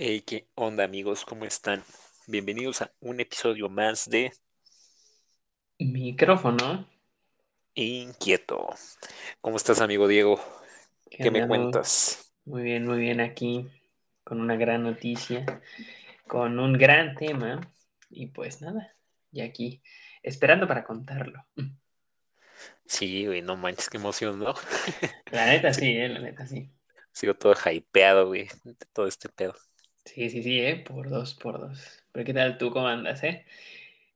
Hey, ¿qué onda amigos? ¿Cómo están? Bienvenidos a un episodio más de Micrófono. Inquieto. ¿Cómo estás, amigo Diego? ¿Qué, me andamos? cuentas? Muy bien, muy bien aquí, con una gran noticia, con un gran tema, y pues nada, y aquí, esperando para contarlo. Sí, güey, no manches, qué emoción, ¿no? La neta sí, eh, la neta sí. Sigo todo hypeado, güey, de todo este pedo. Sí, sí, sí, eh, por dos, por dos. Pero ¿qué tal tú, cómo andas, eh?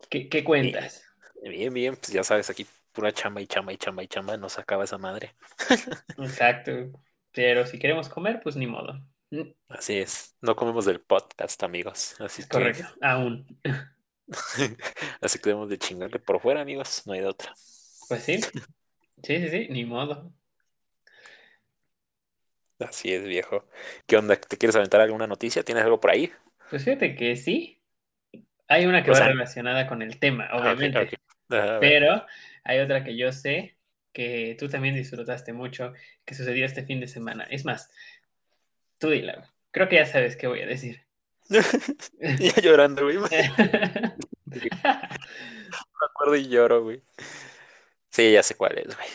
¿Qué, qué cuentas? Bien, bien, pues ya sabes, aquí pura chamba y chamba y chamba y chamba, no se acaba esa madre. Exacto. Pero si queremos comer, pues ni modo. Así es, no comemos del podcast, amigos. Así Es que, correcto, aún. así que debemos de chingarle por fuera, amigos, no hay de otra. Pues sí, sí, sí, sí, ni modo. Así es, viejo. ¿Qué onda? ¿Te quieres aventar alguna noticia? ¿Tienes algo por ahí? Pues fíjate que sí. Hay una que O va sea- relacionada con el tema, Ah, obviamente. Pero hay otra que yo sé que tú también disfrutaste mucho, que sucedió este fin de semana. Es más, tú dila. güey. Creo que ya sabes qué voy a decir. ya llorando, güey. Me acuerdo y lloro, güey. Sí, ya sé cuál es, güey.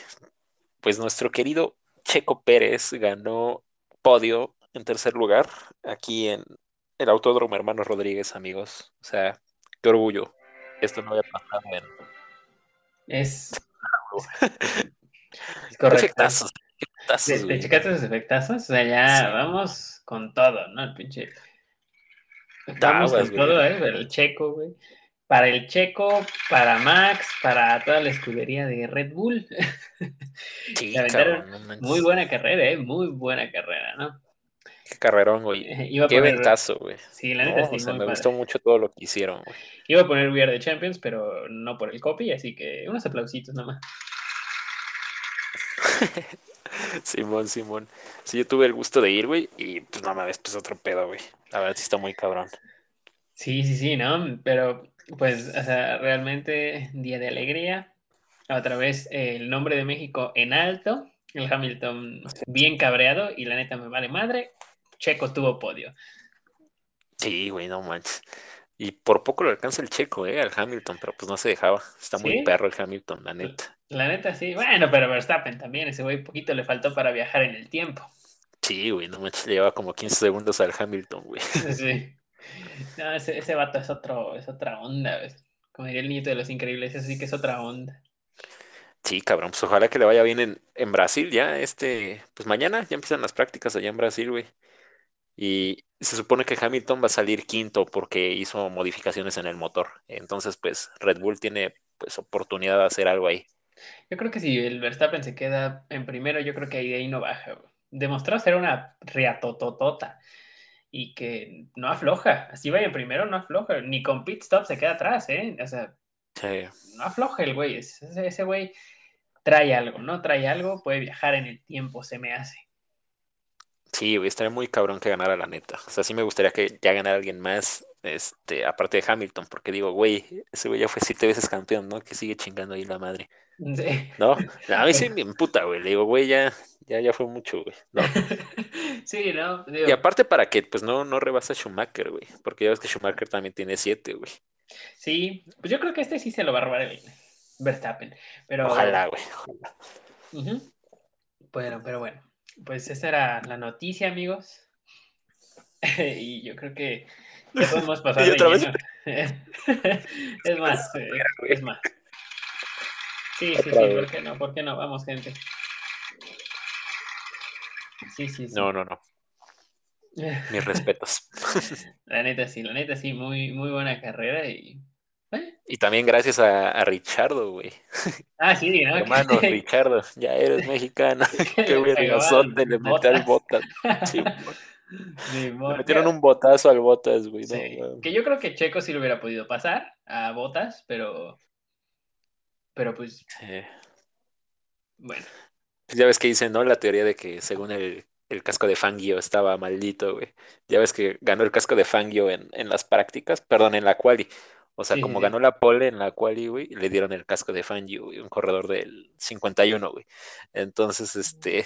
Pues nuestro querido Checo Pérez ganó podio en tercer lugar aquí en el Autódromo Hermanos Rodríguez, amigos. O sea, qué orgullo. Esto no había pasado en es, es correcto. efectazos. efectazos, ¿Te, te güey. checaste esos efectazos? O sea, ya Sí. vamos con todo, ¿no? El pinche. Vamos con güey. todo, ¿eh? El checo, güey. Para el checo, para Max, para toda la escudería de Red Bull. Sí, cabrón, no. Muy buena carrera, ¿eh? Muy buena carrera, ¿no? Qué carrerón, güey. Iba Qué poner, ventazo, güey. sí, la No, neta sí, o sea, muy me padre. gustó mucho todo lo que hicieron, güey. Iba a poner We Are the Champions, pero no por el copy, así que unos aplausitos nomás. Simón, Simón. Sí, yo tuve el gusto de ir, güey, y pues no mames, pues otro pedo, güey. La verdad sí está muy cabrón. Sí, sí, sí, ¿no? Pero, pues, o sea, realmente día de alegría. Otra vez eh, el nombre de México en alto. El Hamilton bien cabreado y la neta me vale madre. Checo tuvo podio. Sí, güey, no manches. Y por poco lo alcanza el checo, eh, al Hamilton, pero pues no se dejaba. Está muy ¿Sí? perro el Hamilton, la neta. La neta sí. Bueno, pero Verstappen también. Ese güey poquito le faltó para viajar en el tiempo. Sí, güey, no manches, le lleva como 15 segundos al Hamilton, güey. Sí. No, ese, ese vato es otro, es otra onda, ¿ves? Como diría el nieto de los increíbles, eso sí que es otra onda. Sí, cabrón, pues ojalá que le vaya bien en, en Brasil ya, este, pues mañana ya empiezan las prácticas allá en Brasil, güey. Y se supone que Hamilton va a salir quinto porque hizo modificaciones en el motor. Entonces, pues Red Bull tiene pues oportunidad de hacer algo ahí. Yo creo que si el Verstappen se queda en primero, yo creo que ahí de ahí no baja. Demostró ser una riatototota y que no afloja. Así vaya en primero, no afloja. Ni con pit stop se queda atrás, ¿eh? O sea, Sí. no afloja el güey. Ese, ese güey trae algo, ¿no? Trae algo, puede viajar en el tiempo, se me hace. Sí, güey, estaría muy cabrón que ganara la neta. O sea, sí me gustaría que ya ganara alguien más, este, aparte de Hamilton, porque digo, güey, ese güey ya fue siete veces campeón, ¿no? Que sigue chingando ahí la madre. Sí. ¿No? A mí sí me emputa, güey. Le digo, güey, ya, ya, ya fue mucho, güey. No. sí, ¿no? Digo, Y aparte para que, pues, no, no rebasa a Schumacher, güey. Porque ya ves que Schumacher también tiene siete, güey. Sí, pues yo creo que este sí se lo va a robar el Verstappen. Pero, Ojalá, güey. Ujú. Bueno, pero bueno, pues esa era la noticia, amigos. y yo creo que ya podemos pasar Y otra vez es más, eh, es más. Sí, sí, sí, vez. ¿por qué no? ¿Por qué no? Vamos, gente. Sí, sí, sí. No, no, no. Mis respetos. La neta sí, la neta sí, muy, muy buena carrera y... eh, Y también gracias a, a Richardo, güey. Ah, sí, ¿no? Hermano, Richardo, ya eres mexicano. Qué vergazote le al botas. botas. Sí, le metieron un botazo al botas, güey. Sí, que yo creo que Checo sí lo hubiera podido pasar a Botas, pero. Pero pues, Sí. bueno. Pues ya ves que dicen, ¿no? La teoría de que según el el casco de Fangio estaba maldito, güey. Ya ves que ganó el casco de Fangio en, en las prácticas, perdón, en la quali. O sea, sí, como sí. ganó la pole en la quali, güey, le dieron el casco de Fangio, güey, un corredor del 51, güey. Entonces, este,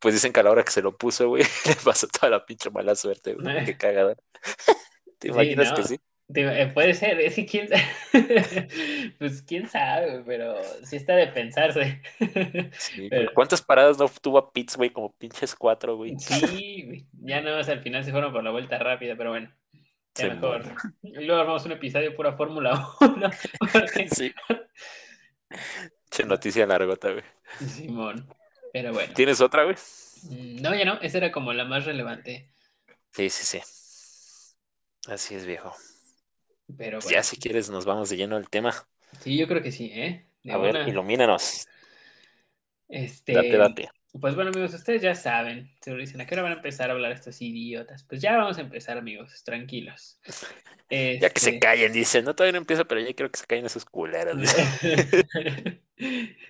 pues dicen que a la hora que se lo puso, güey, le pasó toda la pinche mala suerte, güey. Qué cagada. ¿Te Sí, imaginas que sí? Eh, puede ser, es que quién pues quién sabe, pero sí está de pensarse. Sí, güey. Pero- ¿Cuántas paradas no tuvo a Pitts, güey? Como pinches cuatro, güey. Sí, güey, ya no, al final se fueron por la vuelta rápida, pero bueno, ya Se mejor. muere. Luego armamos un episodio pura Fórmula 1. porque- Sí. Che noticia largota, güey. Simón, pero bueno. ¿Tienes otra, güey? Mm, No, ya no, esa era como la más relevante, Sí, sí, sí. Así es, viejo. pero Pues bueno. ya si quieres nos vamos de lleno al tema. Sí, yo creo que sí, ¿eh? De A ver, ilumínanos. Este, Date, date. Pues bueno, amigos, ustedes ya saben. Seguro dicen, ¿a qué hora van a empezar a hablar estos idiotas? Pues ya vamos a empezar, amigos, tranquilos. Ya que se Este, callen, dice. No, todavía no empiezo, pero ya quiero que se callen esos culeros.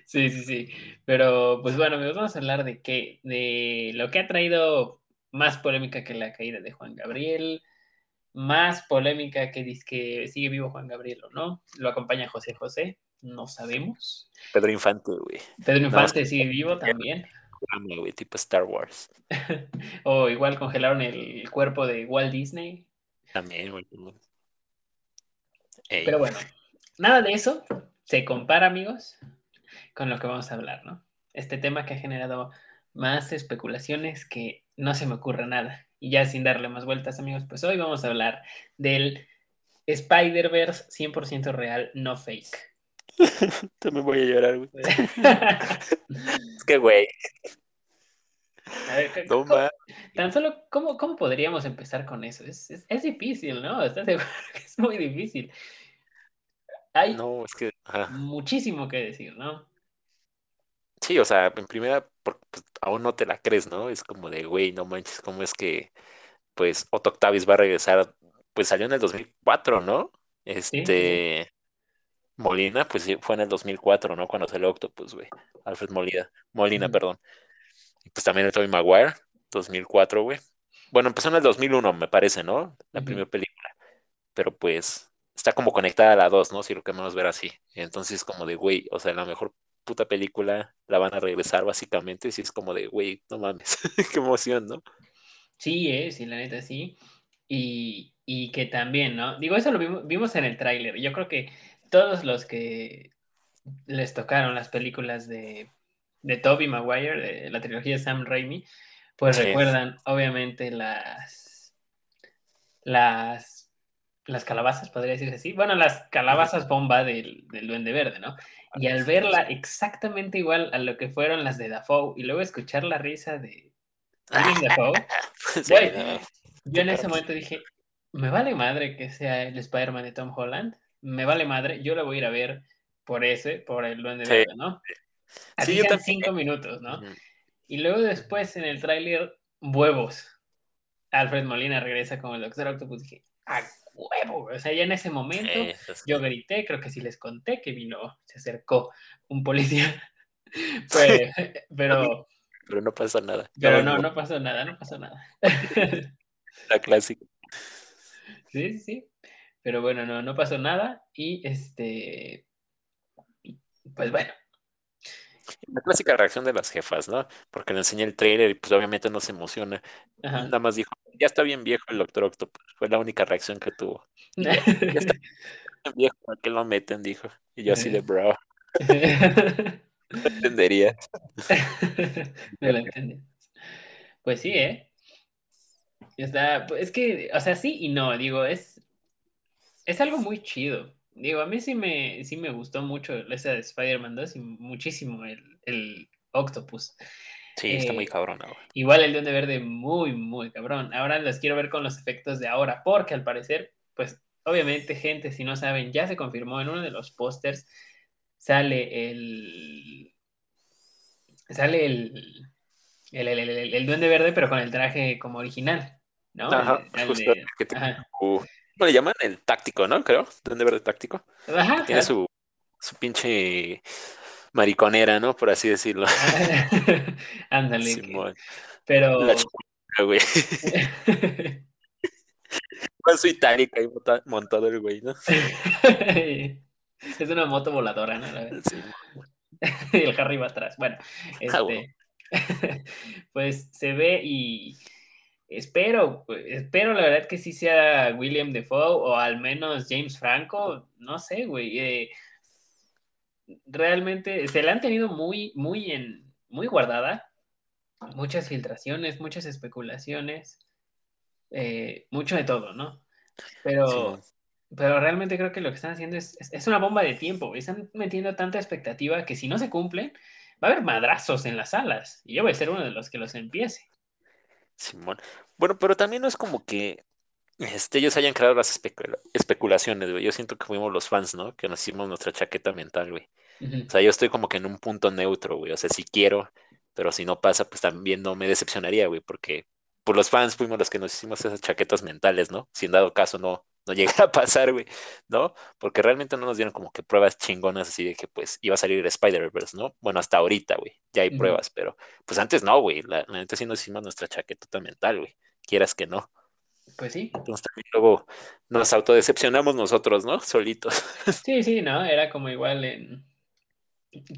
Sí, sí, sí. Pero pues bueno, amigos, vamos a hablar de qué, de lo que ha traído más polémica que la caída de Juan Gabriel, más polémica que dice que sigue vivo Juan Gabriel o no. Lo acompaña José José, no sabemos. Pedro Infante, güey. Pedro No, Infante sigue vivo también. Güey, tipo Star Wars. O igual congelaron el cuerpo de Walt Disney. También, güey. Ey, Pero bueno, nada de eso se compara, amigos, con lo que vamos a hablar, ¿no? Este tema que ha generado más especulaciones que no se me ocurre nada. Y ya sin darle más vueltas, amigos, pues hoy vamos a hablar del Spider-Verse 100% real, no fake. También voy a llorar, güey. a que, güey, ver, no ¿cómo- ma- tan solo, ¿cómo, cómo podríamos empezar con eso? Es, es, es difícil, ¿no? ¿Estás seguro que es muy difícil? Hay No, es que. ajá. muchísimo que decir, ¿no? Sí, o sea, en primera, porque pues, aún no te la crees, ¿no? Es como de, güey, no manches, ¿cómo es que, pues, Otto Octavius va a regresar? Pues salió en el 2004, ¿no? sí. Molina, pues sí, fue en el 2004, ¿no? Cuando salió Octopus, güey. Alfred Molina, Molina, Ujú. perdón. Y pues también el Tobey Maguire, 2004, güey. Bueno, empezó en el 2001, me parece, ¿no? La primera película. Pero pues está como conectada a la 2, ¿no? Si lo queremos ver así. Entonces, como de, güey, o sea, la mejor puta película la van a regresar básicamente. Si es como de, güey, no mames, qué emoción, ¿no? Sí, eh, sí, la neta sí. Y, y que también, ¿no? Digo, eso lo vimos, vimos en el tráiler. Yo creo que todos los que les tocaron las películas de, de Tobey Maguire, de la trilogía de Sam Raimi, pues Sí. recuerdan, obviamente, las, las, las calabazas, podría decirse así. Bueno, las calabazas bomba del, del Duende Verde, ¿no? Y al verla exactamente igual a lo que fueron las de Dafoe y luego escuchar la risa de Dafoe, Sí, no. yo en ese momento dije, me vale madre que sea el Spider-Man de Tom Holland, me vale madre, yo la voy a ir a ver por ese, por el Duende Sí. Verde, ¿no? Así Sí, yo sean también. cinco minutos, ¿no? Y luego después en el tráiler, huevos. Alfred Molina regresa como el Doctor Octopus, dije, a huevo, güey". o sea, ya en ese momento Sí, es- yo grité, creo que sí les conté que vino, se acercó un policía, pero, pero, Pero no pasa nada. pero No, no, no, no pasó nada, no pasó nada. La clásica. Sí, sí, sí. Pero bueno, no, no pasó nada. Y este. Pues bueno. La clásica reacción de las jefas, ¿no? Porque le enseñé el trailer y pues obviamente no se emociona. Ajá. Nada más dijo, ya está bien viejo el Doctor Octopus. Fue la única reacción que tuvo. Ya, está bien viejo, ¿para qué lo meten? Dijo. Y yo así de bro, no entendería. no lo entendí. Pues sí, ¿eh? Está, pues, es que, o sea, sí y no, digo, es, es algo muy chido. Digo, a mí sí me, sí me gustó mucho esa de Spider-Man 2 y muchísimo el, el Octopus. Sí, está muy Eh, cabrón ahora. Igual el Duende Verde, muy, muy cabrón. Ahora los quiero ver con los efectos de ahora, porque al parecer, pues, obviamente, gente, si no saben, ya se confirmó en uno de los pósters, sale el. Sale el el, el, el, Duende Verde, pero con el traje como original, ¿no? Ajá, justo. que ajá. Su- ¿Cómo le llaman? El táctico, ¿no? Creo. Duende verde táctico. Ajá, Tiene su, su pinche mariconera, ¿no? Por así decirlo. Ándale. que- Simón. Pero. La chica, güey. Con su itálica ahí montado el güey, ¿no? es una moto voladora, ¿no? Sí. y el Harry va atrás. Bueno, ah, este. pues se ve y espero, espero la verdad que sí sea William Defoe o al menos James Franco, no sé, güey. Eh, realmente se la han tenido muy, muy en, muy guardada. Muchas filtraciones, muchas especulaciones, eh, mucho de todo, ¿no? Pero, pero realmente creo que lo que están haciendo es, es, una bomba de tiempo. Están metiendo tanta expectativa que si no se cumplen, va a haber madrazos en las salas. Y yo voy a ser uno de los que los empiece. Simón. Bueno, pero también no es como que este, ellos hayan creado las especulaciones, güey. Yo siento que fuimos los fans, ¿no? Que nos hicimos nuestra chaqueta mental, güey. O sea, yo estoy como que en un punto neutro, güey. O sea, si quiero, pero si no pasa, pues también no me decepcionaría, güey, porque por los fans fuimos los que nos hicimos esas chaquetas mentales, ¿no? Si en dado caso no, no llega a pasar, güey, ¿no? Porque realmente no nos dieron como que pruebas chingonas así de que pues iba a salir Spider-Verse, ¿no? Bueno, hasta ahorita, güey, ya hay pruebas, pero pues antes no, güey, la, neta sí nos hicimos nuestra chaqueta mental, güey, quieras que no. Pues sí. Entonces también luego nos autodecepcionamos nosotros, ¿no? Solitos. Sí, sí, ¿no? Era como igual en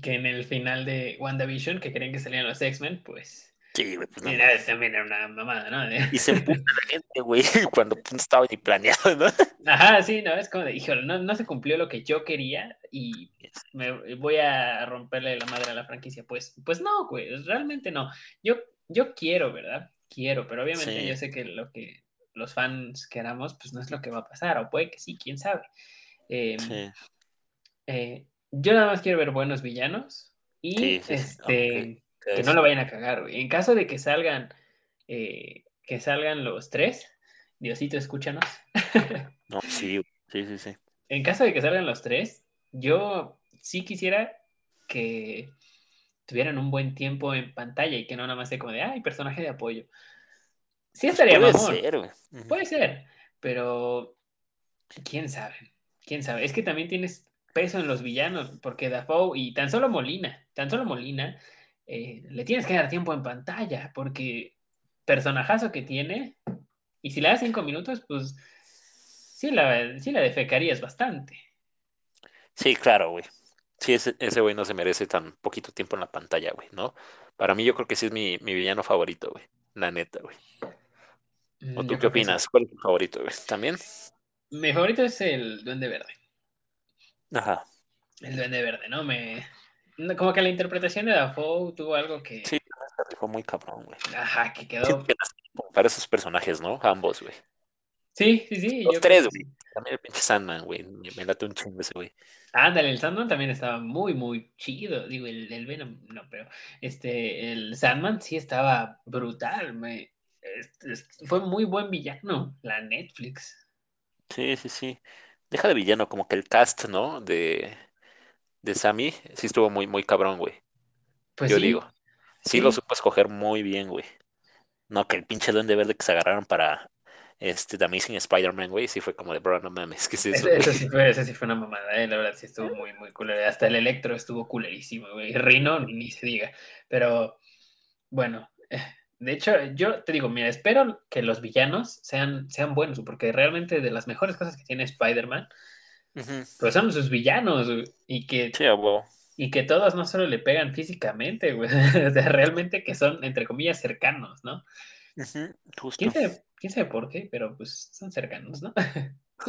que en el final de WandaVision, que querían que salieran los X-Men, pues Sí, güey, pues Mira, también era una mamada, ¿no? Y se empuja la gente, güey, cuando no estaba ni planeado, ¿no? Ajá, sí, no, es como de, híjole, no, no se cumplió lo que yo quería y me voy a romperle la madre a la franquicia. Pues, pues no, güey, realmente no. Yo, yo quiero, ¿verdad? Quiero, pero obviamente yo sé que lo que los fans queramos, pues no es lo que va a pasar, o puede que sí, quién sabe. Em, sí. Eh, yo nada más quiero ver buenos villanos y este que no lo vayan a cagar, güey. En caso de que salgan, eh, que salgan los tres, Diosito, escúchanos. no, sí, sí, sí, sí. En caso de que salgan los tres, yo sí quisiera que tuvieran un buen tiempo en pantalla y que no nada más sea como de, ay, personaje de apoyo. Sí pues estaría Puede ser, güey. Puede ser, pero quién sabe, quién sabe. Es que también tienes peso en los villanos, porque Dafoe y tan solo Molina, tan solo Molina eh, le tienes que dar tiempo en pantalla, porque personajazo que tiene, y si le das cinco minutos, pues sí la, sí la defecarías bastante. Sí, claro, güey. Sí, ese, güey no se merece tan poquito tiempo en la pantalla, güey, ¿no? Para mí yo creo que sí es mi, villano favorito, güey. La neta, güey. Mm, ¿O tú qué opinas? ¿Cuál es tu favorito, güey? ¿También? Mi favorito es el Duende Verde. Ajá. El Duende Verde, ¿no? Me, como que la interpretación de Dafoe tuvo algo que. Sí, fue muy cabrón, güey. Ajá, que quedó. para esos personajes, ¿no? Ambos, güey. Sí, sí, sí. Los tres, güey. También el pinche Sandman, güey. Me late un chingo ese güey. Ándale, el Sandman también estaba muy, muy chido. Digo, el, el Venom, no, pero este, el Sandman sí estaba brutal. Me, fue muy buen villano, la Netflix. Sí, sí, sí. Deja de villano, como que el cast, ¿no? De, de Sammy, sí estuvo muy, muy cabrón, güey. Pues Yo digo. Sí, lo supo escoger muy bien, güey. No, que el pinche duende verde que se agarraron para este The Amazing Spider-Man, güey, sí fue como de, bro, no mames, ¿qué es eso? Eso, sí fue, eso sí fue una mamada, eh, la verdad sí estuvo muy, muy cool. Hasta el Electro estuvo culerísimo, güey. Rino, ni se diga. Pero, bueno, eh, de hecho, yo te digo, mira, espero que los villanos sean, sean buenos, porque realmente de las mejores cosas que tiene Spider-Man pero son sus villanos, y que, y que todos no solo le pegan físicamente, güey, o sea, realmente que son, entre comillas, cercanos, ¿no? ¿Quién, sabe, por qué? Pero pues son cercanos, ¿no?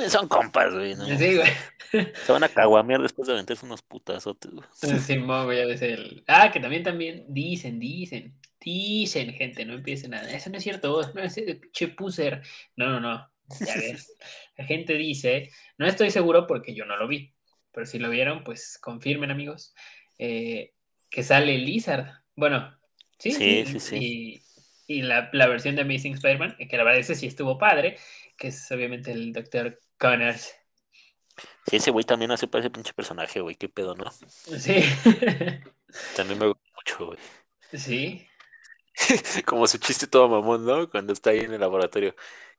Son compas, güey, ¿no? Sí, güey. Se van a caguamear después de aventarse unos putazotes, güey. Sí, güey, ya ves el... Ah, que también, también dicen, dicen, dicen, gente, no empiecen nada. Eso no es cierto, no es pinche puser. No, no, no. Ya ves. La gente dice, no estoy seguro porque yo no lo vi, pero si lo vieron, pues confirmen, amigos, eh, que sale Lizard. Bueno, sí, sí, sí. Y, la, versión de Amazing Spider-Man, que la verdad ese sí estuvo padre, que es obviamente el Dr. Connors. Sí, ese güey también hace para ese pinche personaje, güey, qué pedo, ¿no? Sí. también me gusta mucho, güey. Sí. Como su chiste todo mamón, ¿no? Cuando está ahí en el laboratorio.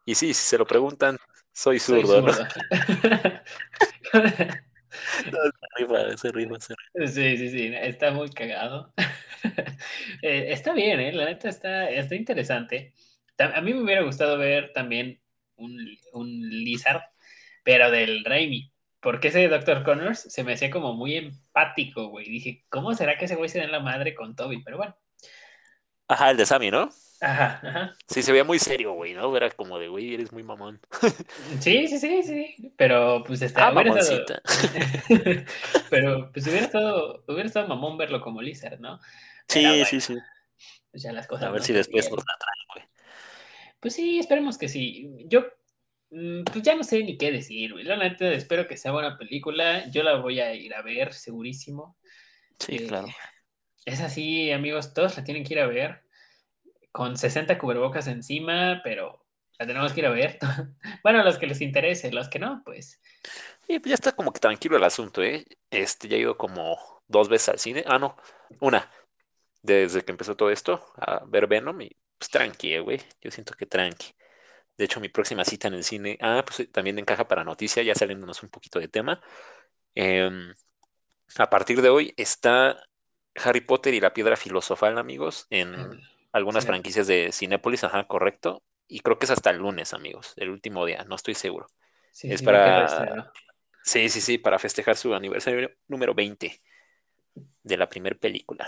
Y sí, si se lo preguntan, soy zurdo, ¿no? se rifa, se. Sí, sí, sí, está muy cagado. Eh, está bien, ¿eh? La neta está, está interesante. A mí me hubiera gustado ver también un, un Lizard, pero del Raimi. Porque ese Dr. Connors se me hacía como muy empático, güey. Dije, ¿cómo será que ese güey se da en la madre con Toby? Pero bueno. Ajá, el de Sammy, ¿no? Ajá, ajá. Sí, se veía muy serio, güey, ¿no? Era como de, güey, eres muy mamón. Sí, sí, sí, sí. Pero pues está. Ah, mamoncita. Pero pues hubiera estado, hubiera estado mamón verlo como Lizard, ¿no? sí, sí, sí. Pues ya las cosas. A ver si después nos la traen, güey. Pues sí, esperemos que sí. Yo mm, pues ya no sé ni qué decir, güey. La neta, espero que sea buena película. Yo la voy a ir a ver, segurísimo. Sí, claro. Eh, es así, amigos, todos la tienen que ir a ver con 60 cubrebocas encima, pero la tenemos que ir a ver. bueno, a los que les interese, los que no, pues. Sí, pues ya está como que tranquilo el asunto, ¿eh? Este, ya he ido como dos veces al cine. Ah, no, una. Desde que empezó todo esto, a ver Venom y pues tranqui, eh, güey. Yo siento que tranqui. De hecho, mi próxima cita en el cine, ah, pues también encaja para noticia, ya saliéndonos un poquito de tema. Em, a partir de hoy está Harry Potter y la piedra filosofal, amigos, en algunas franquicias de Cinépolis, ajá, correcto. Y creo que es hasta el lunes, amigos, el último día, no estoy seguro. es para... Sí, sí, sí, para festejar su aniversario número 20 de la primera película.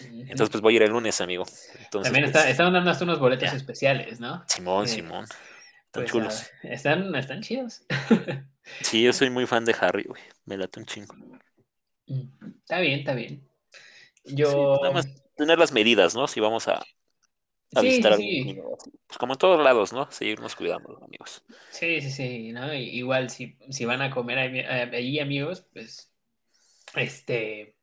Entonces, pues voy a ir el lunes, amigo. También está, pues, están dando hasta unos boletos especiales, ¿no? Simón, Simón. Están pues, chulos. están, están chidos. sí, yo soy muy fan de Harry, güey. Me late un chingo. Mm, está bien, está bien. Yo. nada más tener las medidas, ¿no? Si vamos a, a visitar sí. Pues como en todos lados, ¿no? Seguirnos cuidando, amigos. Sí, sí, sí, ¿no? Igual si, si van a comer allí, amigos, pues. Este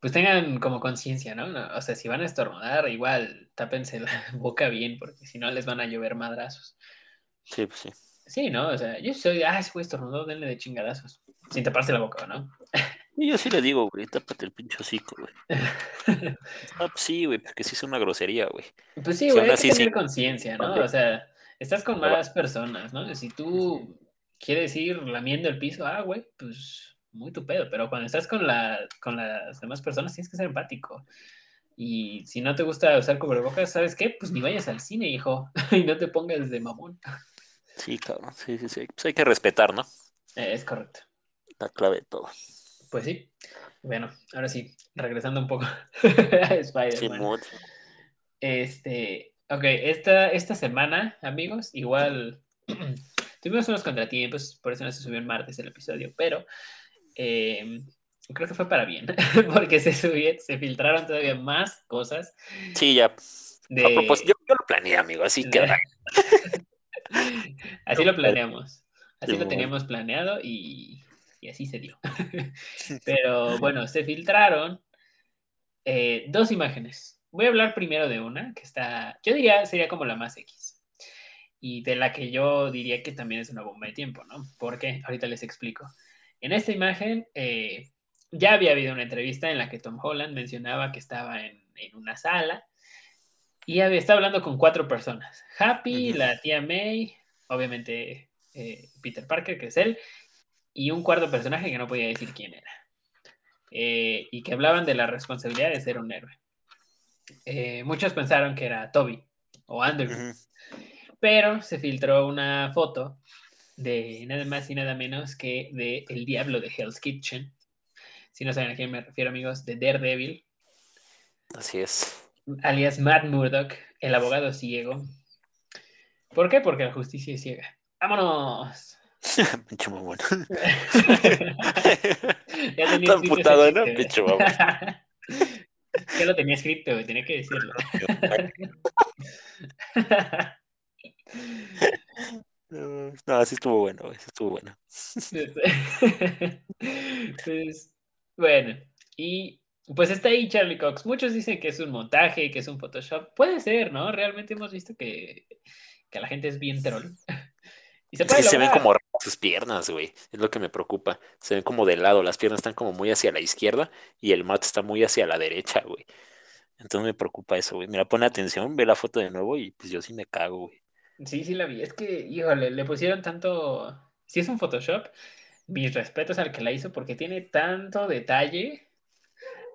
pues tengan como conciencia, ¿no? O sea, si van a estornudar, igual tápense la boca bien, porque si no les van a llover madrazos. Sí, pues sí. Sí, ¿no? O sea, yo soy, ah, ese güey estornudó, denle de chingadazos. Sin taparse la boca, ¿no? Y yo sí le digo, güey, tápate el pincho hocico, güey. ah, pues sí, güey, porque sí es una grosería, güey. Pues sí, güey, hay que tener conciencia, ¿no? O sea, estás con más personas, ¿no? Si tú quieres ir lamiendo el piso, ah, güey, pues muy tu pedo, pero cuando estás con, la, con las demás personas tienes que ser empático. Y si no te gusta usar cubrebocas, ¿sabes qué? Pues ni vayas al cine, hijo, y no te pongas de mamón. Sí, claro, sí, sí, sí. Pues hay que respetar, ¿no? Eh, es correcto. La clave de todo. Pues sí. Bueno, ahora sí, regresando un poco a Spider-Man. este, ok, esta, esta semana, amigos, igual tuvimos unos contratiempos, por eso no se subió en martes el episodio, pero eh, creo que fue para bien, porque se se filtraron todavía más cosas. Sí, ya. A propósito, yo, lo planeé, amigo, así que. así lo planeamos. Así lo teníamos planeado y, así se dio. Pero bueno, se filtraron eh, dos imágenes. Voy a hablar primero de una que está, yo diría, sería como la más X. Y de la que yo diría que también es una bomba de tiempo, ¿no? Porque ahorita les explico. En esta imagen eh, ya había habido una entrevista en la que Tom Holland mencionaba que estaba en, una sala y había, estaba hablando con cuatro personas. Happy, la tía May, obviamente eh, Peter Parker, que es él, y un cuarto personaje que no podía decir quién era. Eh, y que hablaban de la responsabilidad de ser un héroe. muchos pensaron que era Toby o Andrew, pero se filtró una foto de nada más y nada menos que de El Diablo de Hell's Kitchen. Si no saben a quién me refiero, amigos, de Daredevil. Así es. Alias Matt Murdock, el abogado ciego. ¿Por qué? Porque la justicia es ciega. ¡Vámonos! Pinche mamón. ya tenía Tan putado, ¿no? Pinche mamón. ya lo tenía escrito, tenía que decirlo. No, así estuvo bueno, estuvo bueno. pues, bueno, y pues está ahí Charlie Cox. Muchos dicen que es un montaje, que es un Photoshop. Puede ser, ¿no? Realmente hemos visto que, que la gente es bien troll. Y se, se ven como sus piernas, güey. Es lo que me preocupa. Se ven como de lado. Las piernas están como muy hacia la izquierda y el mat está muy hacia la derecha, güey. Entonces me preocupa eso, güey. Mira, pone atención, ve la foto de nuevo y pues yo sí me cago, güey. Sí, sí la vi. Es que, híjole, le pusieron tanto. Si es un Photoshop, mis respetos al que la hizo porque tiene tanto detalle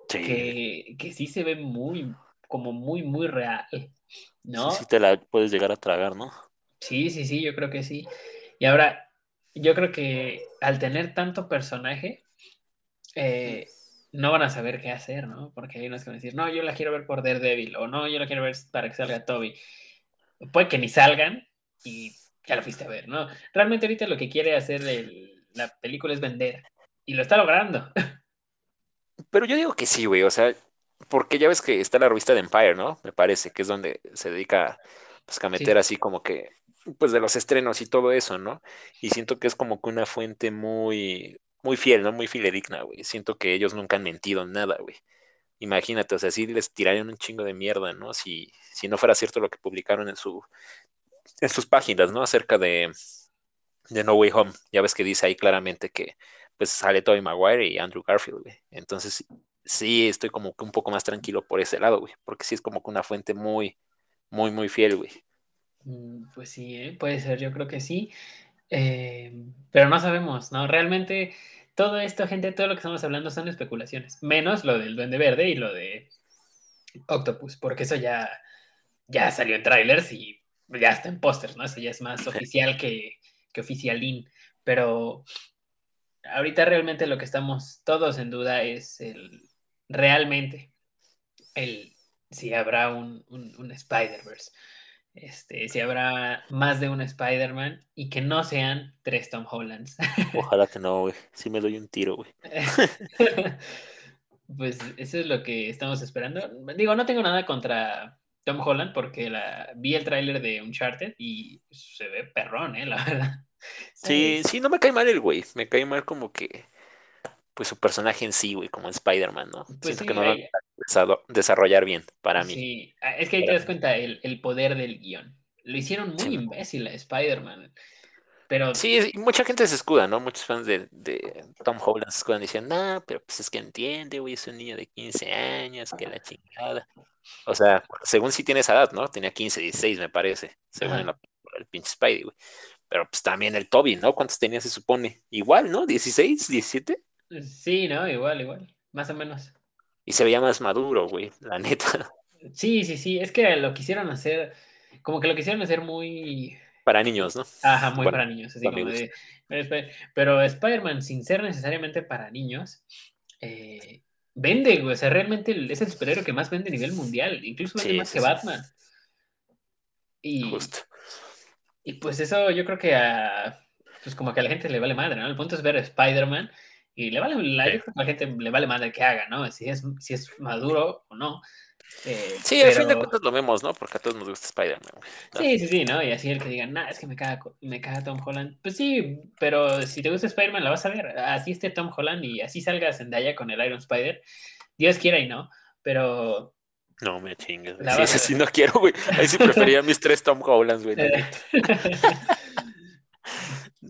Sí. que, que sí se ve muy, como muy, muy real, ¿no? Sí, sí te la puedes llegar a tragar, ¿no? Sí, sí, sí, yo creo que sí. Y ahora, yo creo que al tener tanto personaje, eh, no van a saber qué hacer, ¿no? Porque hay unos que van a decir, no, yo la quiero ver por Daredevil, o no, yo la quiero ver para que salga Toby. Puede que ni salgan y ya lo fuiste a ver, ¿no? Realmente ahorita lo que quiere hacer el- la película es vender. Y lo está logrando. Pero yo digo que sí, güey, o sea, porque ya ves que está la revista de Empire, ¿no? Me parece que es donde se dedica pues, a meter así como que, pues de los estrenos y todo eso, ¿no? Y siento que es como que una fuente muy, muy fiel, ¿no? Muy fidedigna, güey. Siento que ellos nunca han mentido en nada, güey. Imagínate, o sea, sí les tirarían un chingo de mierda, ¿no? Si, si no fuera cierto lo que publicaron en su, en sus páginas, ¿no? Acerca de, de No Way Home. Ya ves que dice ahí claramente que pues sale Tobey Maguire y Andrew Garfield, güey. Entonces, sí, estoy como que un poco más tranquilo por ese lado, güey. Porque sí es como que una fuente muy, muy, muy fiel, güey. Mm, Pues sí, ¿eh? puede ser, yo creo que sí. Eh, pero no sabemos, ¿no? Realmente todo esto, gente, todo lo que estamos hablando son especulaciones. Menos lo del Duende Verde y lo de Octopus, porque eso ya, ya salió en trailers y ya está en pósters, ¿no? Eso ya es más oficial que, que oficialín. Pero ahorita realmente lo que estamos todos en duda es el realmente el si habrá un, un, un Spider-Verse. Este, si habrá más de un Spider-Man y que no sean tres Tom Hollands. Ojalá que no, güey. Sí me doy un tiro, güey. pues eso es lo que estamos esperando. Digo, no tengo nada contra Tom Holland porque la, vi el tráiler de Uncharted y se ve perrón, ¿eh? La verdad. Sí, sí, no me cae mal el güey. Me cae mal como que, pues su personaje en sí, güey, como Spider-Man, ¿no? Pues Siento sí, que no lo desarrollar bien para mí. Sí, ah, es que ahí te das cuenta el, el poder del guion. Lo hicieron muy Sí. imbécil a Spider-Man. Pero Sí, y mucha gente se escuda, ¿no? Muchos fans de, de Tom Holland se escudan diciendo, no, pero pues es que entiende, güey, es un niño de 15 años, que la chingada. O sea, según sí tiene esa edad, ¿no? Tenía 15, 16, me parece, según Ajá. en la- el pinche Spidey, güey. Pero pues también el Toby, ¿no? ¿Cuántos tenía se supone? Igual, ¿no? ¿16, 17? sí, ¿no? Igual, igual. Más o menos. Y se veía más maduro, güey, la neta. Sí, sí, sí. Es que lo quisieron hacer, como que lo quisieron hacer muy, Para niños, ¿no? ajá, muy Bueno, para niños. Así para como de, pero Sp- pero Spider-Man, sin ser necesariamente para niños, eh, vende, güey. O sea, realmente es el superhéroe que más vende a nivel mundial. Incluso vende Sí, más sí, que. Batman. Y, Justo. y pues eso yo creo que a, pues como que a la gente le vale madre, ¿no? El punto es ver a Spider-Man y le vale, la, Sí. la gente le vale madre que haga, ¿no? Si es, si es maduro o no. Eh, Sí, al fin de cuentas lo vemos, ¿no? Porque a todos nos gusta Spider-Man, güey. ¿no? Sí, sí, sí, ¿no? Y así el que diga, nah, es que me caga, me caga Tom Holland. Pues sí, pero si te gusta Spider-Man, la vas a ver. Así esté Tom Holland y así salga Zendaya con el Iron Spider. Dios quiera y no. Pero No me chingues. La Sí, vas a ese sí ver. no quiero, güey. Ahí sí prefería mis tres Tom Hollands, güey.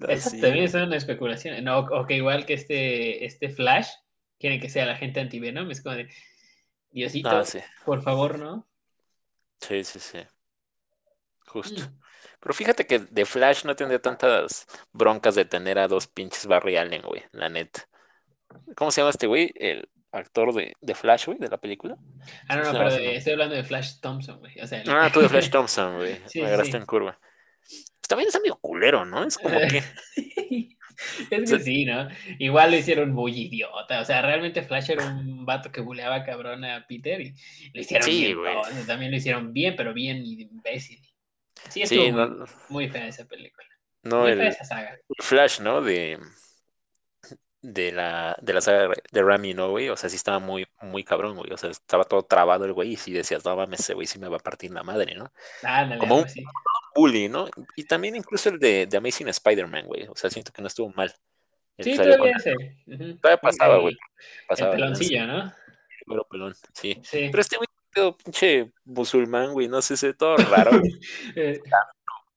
eh, esas sí, también son especulaciones. No, o que igual que este, este Flash, quieren que sea la gente anti-Venom. Es como de, Diosito, Ah, sí. por favor, ¿no? Sí, sí, sí. Justo. Mm. Pero fíjate que de Flash no tendría tantas broncas de tener a dos pinches Barry Allen, güey, la neta. ¿Cómo se llama este güey? El actor de, de Flash, güey, de la película. Ah, no, no, pero de- estoy hablando de Flash Thompson, güey. O sea, el- Ah, tú de Flash Thompson, güey. Sí, Me agarraste sí. en curva. Pues también es medio culero, ¿no? Es como que. Es que sí, ¿no? Igual lo hicieron muy idiota. O sea, realmente Flash era un vato que buleaba cabrón a Peter y lo hicieron Sí, bien. También lo hicieron bien, pero bien imbécil. Sí, Sí, estuvo muy, no, muy fea esa película. no muy el, fea esa saga. Flash, ¿no? De, de la, de la saga de Rami, ¿no, güey? O sea, sí estaba muy, muy cabrón, güey. O sea, estaba todo trabado el güey y sí decías, no mames, ese güey sí me va a partir la madre, ¿no? Ándale, como algo un- así. Bully, ¿no? Y también incluso el de, de Amazing Spider-Man, güey. O sea, siento que no estuvo mal. El Sí, todavía con- ese. Ujú. Todavía pasaba, güey. Pasaba, El ¿no? peloncillo, ¿no? Güero pelón, sí. Sí. Pero este güey, pedo, pinche musulmán, güey, no sé, ve todo raro, Eh,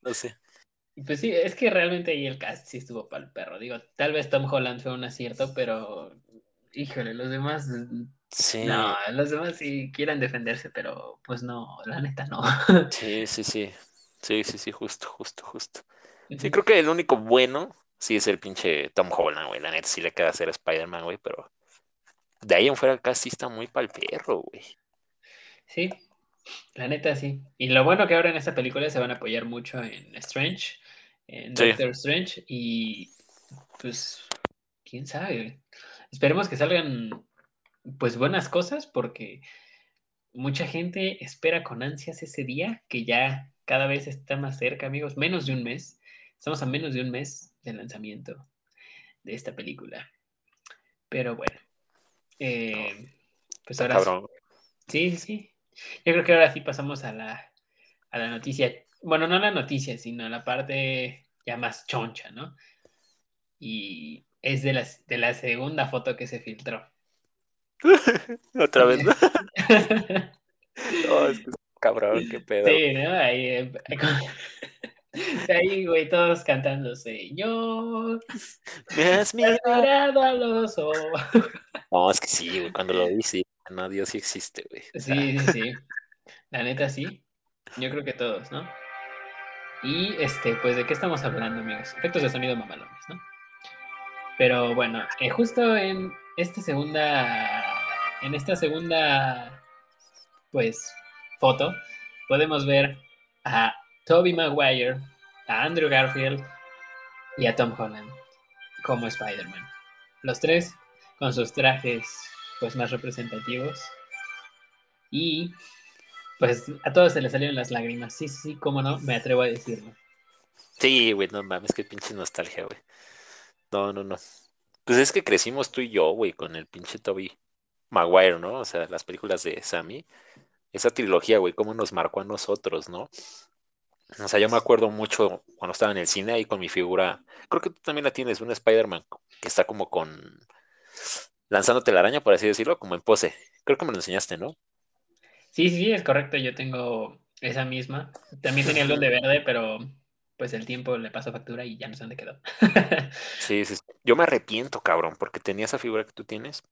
no sé. Pues sí, es que realmente ahí el cast sí estuvo para el perro. Digo, tal vez Tom Holland fue un acierto, pero híjole, los demás, Sí, no, los demás sí quieren defenderse, pero pues no, la neta no. sí, sí, sí. Sí, sí, sí, justo, justo, justo. Sí, creo que el único bueno, sí es el pinche Tom Holland, güey. La neta sí le queda hacer Spider-Man, güey, pero de ahí en fuera casi está muy pal perro, güey. Sí, la neta sí. Y lo bueno que ahora en esta película se van a apoyar mucho en Strange, en Doctor Strange, y pues, quién sabe. Esperemos que salgan pues buenas cosas porque mucha gente espera con ansias ese día que ya cada vez está más cerca, amigos. Menos de un mes. Estamos a menos de un mes del lanzamiento de esta película. Pero bueno. Eh, pues ahora sí. Sí, sí. Yo creo que ahora sí pasamos a la, a la noticia. Bueno, no a la noticia, sino a la parte ya más choncha, ¿no? Y es de la, de la segunda foto que se filtró. Otra vez, ¿no? es que cabrón, qué pedo. Sí, ¿no? Ahí, eh, ahí, güey, todos cantando, Señor, me has mirado a los ojos. No, es que sí, güey, cuando lo vi, sí, no, Dios sí existe, güey. Sí, sí, sí. La neta, sí. Yo creo que todos, ¿no? Y, este, pues, ¿de qué estamos hablando, amigos? Efectos de sonido mamalones, ¿no? Pero bueno, eh, justo en esta segunda, en esta segunda, pues, foto, podemos ver a Toby Maguire, a Andrew Garfield y a Tom Holland como Spider-Man. Los tres con sus trajes, pues, más representativos. Y, pues, a todos se les salieron las lágrimas. Sí, sí, sí, cómo no, me atrevo a decirlo. Sí, güey, no mames, qué pinche nostalgia, güey. No, no, no. Pues es que crecimos tú y yo, güey, con el pinche Toby Maguire, ¿no? O sea, las películas de Sammy. Esa trilogía, güey, cómo nos marcó a nosotros, ¿no? O sea, yo me acuerdo mucho cuando estaba en el cine ahí con mi figura. Creo que tú también la tienes, un Spider-Man que está como con. lanzándote la araña, por así decirlo, como en pose. Creo que me lo enseñaste, ¿no? Sí, sí, es correcto. Yo tengo esa misma. También tenía el de verde, pero pues el tiempo le pasó factura y ya no sé dónde quedó. sí, sí, yo me arrepiento, cabrón, porque tenía esa figura que tú tienes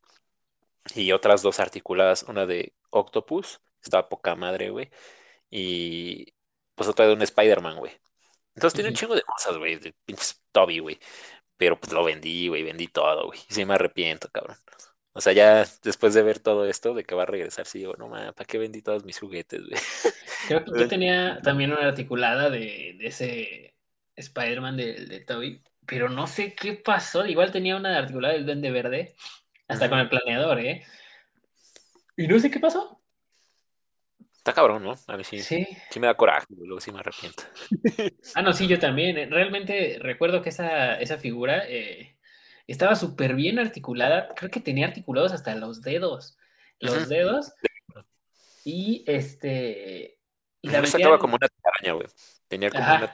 y otras dos articuladas, una de Octopus, estaba poca madre, güey, y pues otra de un Spider-Man, güey. Entonces tiene un chingo de cosas, güey, de pinches Toby, güey. Pero pues lo vendí, güey, vendí todo, güey. Y sí me arrepiento, cabrón. O sea, ya después de ver todo esto, de que va a regresar, sí digo, no mames, ¿para qué vendí todos mis juguetes, güey? Creo que yo tenía también una articulada de, ese Spider-Man de, de, Toby, pero no sé qué pasó. Igual tenía una articulada del Duende Verde, hasta con el planeador, ¿eh? Y no sé qué pasó. Está cabrón, ¿no? A mí sí, sí. me da coraje, luego sí me arrepiento. ah, no, sí, yo también. Realmente recuerdo que esa, esa figura eh, estaba súper bien articulada. Creo que tenía articulados hasta los dedos. Los dedos. Y este. Y la sacaba como una araña, güey. Tenía como un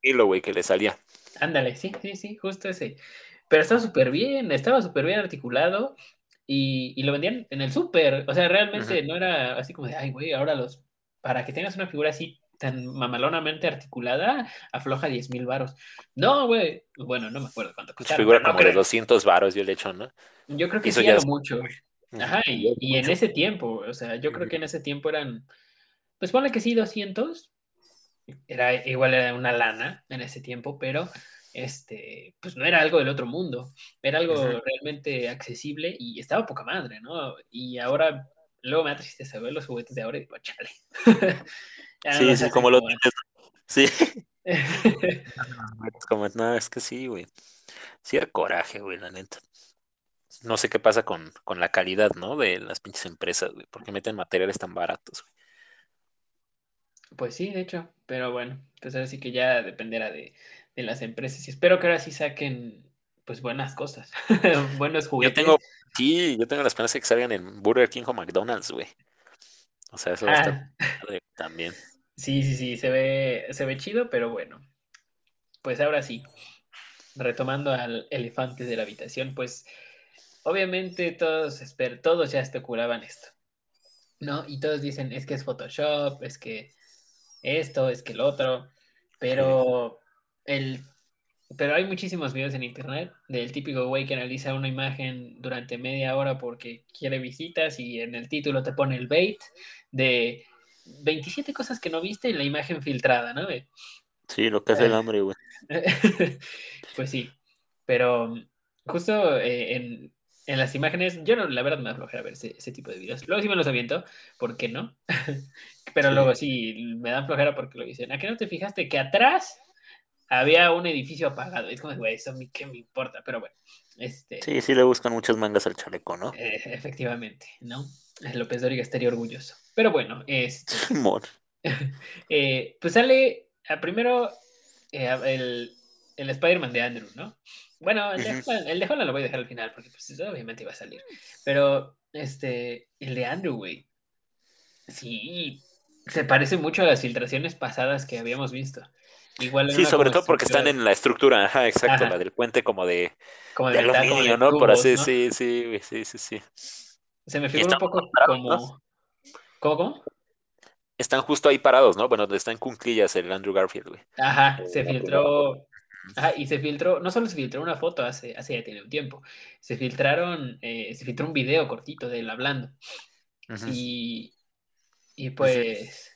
hilo, güey, que le salía. Ándale, sí, sí, sí, justo ese. Pero estaba súper bien, estaba súper bien articulado y, y, lo vendían en el súper. O sea, realmente no era así como de, ay, güey, ahora los. Para que tengas una figura así tan mamalonamente articulada, afloja 10 mil varos. No, güey. Bueno, no me acuerdo cuánto costaba. Figura como de 200 varos, yo le echo, ¿no? Yo creo que sí era mucho. Ajá, y, en ese tiempo, o sea, yo creo que en ese tiempo eran, pues ponle que sí, 200. Era igual era una lana en ese tiempo, pero este, pues no era algo del otro mundo, era algo realmente accesible y estaba poca madre, ¿no? Y ahora, luego me da tristeza ver los juguetes de ahora y digo, chale. sí, sí, como lo tienes. Sí. como, no, es que sí, güey. Sí, era coraje, güey, la neta. No sé qué pasa con, con la calidad, ¿no? De las pinches empresas, güey. Porque meten materiales tan baratos, güey. Pues sí, de hecho. Pero bueno, pues ahora sí que ya dependerá de, de las empresas. Y espero que ahora sí saquen, pues, buenas cosas. Buenos juguetes. Yo tengo, sí, yo tengo la esperanza de que salgan en Burger King o McDonald's, güey. O sea, eso va a estar ah. también. Sí, sí, sí, se ve, se ve chido, pero bueno. Pues ahora sí, retomando al elefante de la habitación, pues obviamente todos, esper todos ya especulaban esto, ¿no? Y todos dicen, es que es Photoshop, es que esto, es que el otro, pero el pero hay muchísimos videos en internet del típico güey que analiza una imagen durante media hora porque quiere visitas y en el título te pone el bait de 27 cosas que no viste en la imagen filtrada, ¿no? Sí, lo que hace el hambre, güey. pues sí. pero justo eh, en, en, las imágenes, yo no, la verdad me da flojera ver ese, ese, tipo de videos. Luego sí me los aviento, ¿por qué no? pero sí. luego sí, me dan flojera porque lo dicen. ¿A qué no te fijaste que atrás había un edificio apagado? Es como, güey, eso a mí qué me importa, pero bueno. Este, sí, sí le buscan muchas mangas al chaleco, ¿no? Eh, efectivamente, ¿no? López Dóriga estaría orgulloso. Pero bueno, este, eh, pues sale a primero eh, el, el Spider-Man de Andrew, ¿no? Bueno, el de, uh -huh. el de Holland lo voy a dejar al final porque pues, obviamente iba a salir. Pero este, el de Andrew, güey. Sí, se parece mucho a las filtraciones pasadas que habíamos visto. Igual sí, sobre todo porque están en la estructura, ajá, exacto, ajá. la del puente como de, como de, de aluminio, como de ¿no? Por así, ¿no? sí, sí, sí, sí, sí. Se me figura un poco como... ¿Cómo, cómo? Están justo ahí parados, ¿no? Bueno, está en cunclillas el Andrew Garfield, güey. Ajá, se filtró... Ajá, y se filtró, no solo se filtró una foto hace, hace ya tiene un tiempo, se filtraron, eh, se filtró un video cortito de él hablando. Uh -huh. Y, y pues...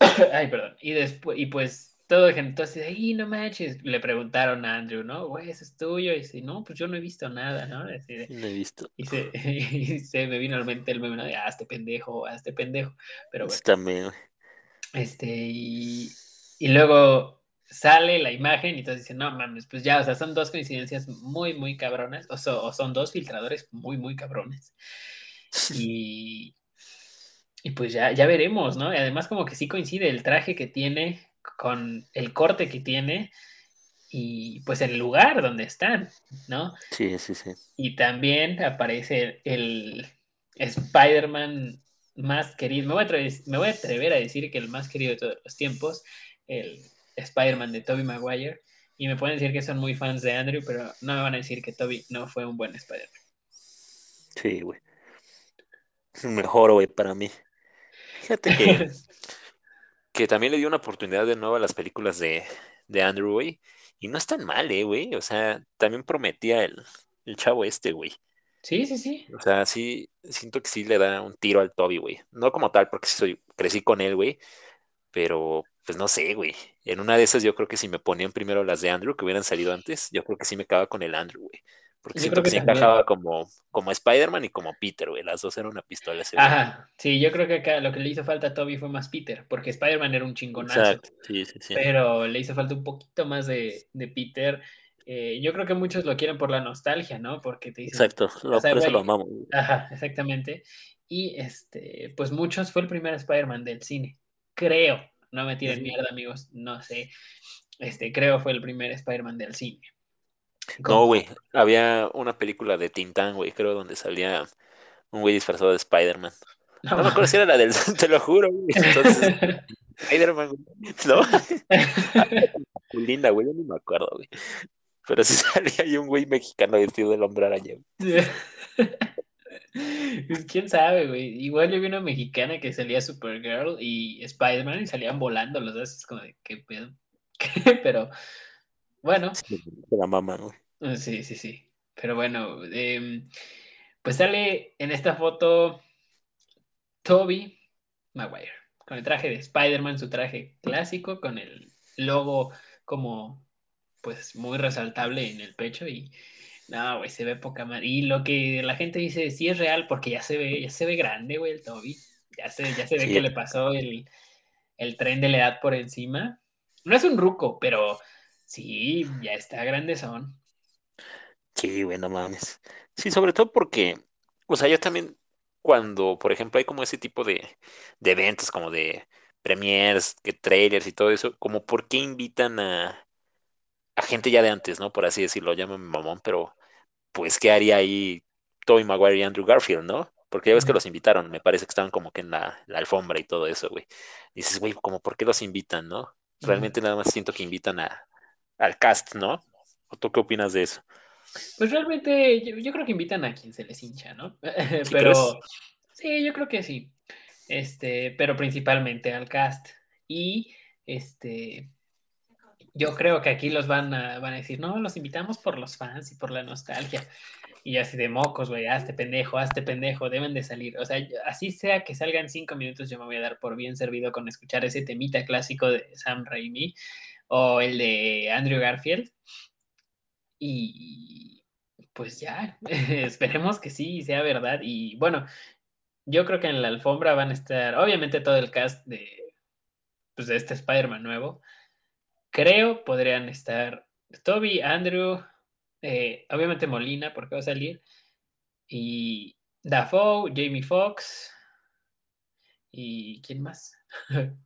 Ay, perdón. Y después, y pues todo entonces, ay, no manches, le preguntaron a Andrew, ¿no? Güey, eso es tuyo. Y dice, no, pues yo no he visto nada, ¿no? Así de, no he visto. Y se, y se me vino al mente el meme, ¿no? De, ah, este pendejo, ah, este pendejo. Pero bueno. También, Este, y, y luego sale la imagen y entonces dicen, no mames, pues ya, o sea, son dos coincidencias muy, muy cabronas, o, so, o son dos filtradores muy, muy cabrones. Y, y pues ya, ya veremos, ¿no? Y además como que sí coincide el traje que tiene con el corte que tiene y pues el lugar donde están, ¿no? Sí, sí, sí. Y también aparece el Spider-Man más querido, me voy, a atrever, me voy a atrever a decir que el más querido de todos los tiempos, el Spider-Man de Tobey Maguire, y me pueden decir que son muy fans de Andrew, pero no me van a decir que Tobey no fue un buen Spider-Man. Sí, güey. Mejor, güey, para mí. Fíjate que, que también le dio una oportunidad de nuevo a las películas de, de Andrew, güey. Y no es tan mal, eh, güey. O sea, también prometía el, el chavo este, güey. Sí, sí, sí. O sea, sí, siento que sí le da un tiro al Toby, güey. No como tal, porque soy, crecí con él, güey. Pero, pues no sé, güey. En una de esas yo creo que si me ponían primero las de Andrew, que hubieran salido antes, yo creo que sí me acaba con el Andrew, güey. Porque yo siento que, que sí encajaba como, como Spider-Man y como Peter, güey. Las dos eran una pistola. Ajá, sí, yo creo que acá lo que le hizo falta a Toby fue más Peter, porque Spider-Man era un chingonazo. Exacto, sí, sí, sí. Pero le hizo falta un poquito más de, de Peter. Eh, yo creo que muchos lo quieren por la nostalgia, ¿no? Porque te dicen. Exacto, lo, o sea, por eso lo amamos. Ajá, exactamente. Y este, pues muchos fue el primer Spider-Man del cine. Creo. No me tiren mierda, amigos. No sé. Este, creo fue el primer Spider-Man del cine. ¿Cómo? No, güey. Había una película de Tintán, güey, creo, donde salía un güey disfrazado de Spider-Man. No, no me acuerdo si era la del. Te lo juro, güey. Entonces. Spider-Man, ¿no? linda, güey, yo no me acuerdo, güey. Pero sí salía ahí un güey mexicano vestido del hombre araña. Pues quién sabe, güey. Igual yo vi una mexicana que salía Supergirl y Spider-Man y salían volando los dos. Es como de qué pedo. Pero bueno. Sí, la mamá, ¿no? Sí, sí, sí. Pero bueno, eh, pues sale en esta foto Toby Maguire con el traje de Spider-Man, su traje clásico, con el logo como pues muy resaltable en el pecho y no, güey, se ve poca madre. Y lo que la gente dice sí es real porque ya se ve, ya se ve grande, güey, el Toby. Ya se, ya se ve sí. que le pasó el, el, tren de la edad por encima. No es un ruco, pero sí, ya está grandezón. Sí, güey, no mames. Sí, sobre todo porque, o sea, yo también, cuando, por ejemplo, hay como ese tipo de, de eventos, como de premiers, que trailers y todo eso, como por qué invitan a, a gente ya de antes, ¿no? Por así decirlo, llaman mamón, pero pues, ¿qué haría ahí Tobey Maguire y Andrew Garfield, no? Porque ya ves que los invitaron, me parece que estaban como que en la, la alfombra y todo eso, güey. Dices, güey, como, ¿por qué los invitan, no? Realmente nada más siento que invitan a, al cast, ¿no? ¿O tú qué opinas de eso? Pues realmente yo, yo creo que invitan a quien se les hincha, ¿no? ¿Sí pero crees? sí, yo creo que sí. Este, pero principalmente al cast. Y este, yo creo que aquí los van a, van a decir, no, los invitamos por los fans y por la nostalgia. Y así de mocos, güey, hazte pendejo, hazte pendejo, deben de salir. O sea, así sea que salgan cinco minutos, yo me voy a dar por bien servido con escuchar ese temita clásico de Sam Raimi o el de Andrew Garfield. Y pues ya, esperemos que sí sea verdad. Y bueno, yo creo que en la alfombra van a estar, obviamente, todo el cast de, pues, de este Spider-Man nuevo. Creo podrían estar Toby, Andrew, eh, obviamente Molina, porque va a salir, y Dafoe, Jamie Foxx, y ¿quién más?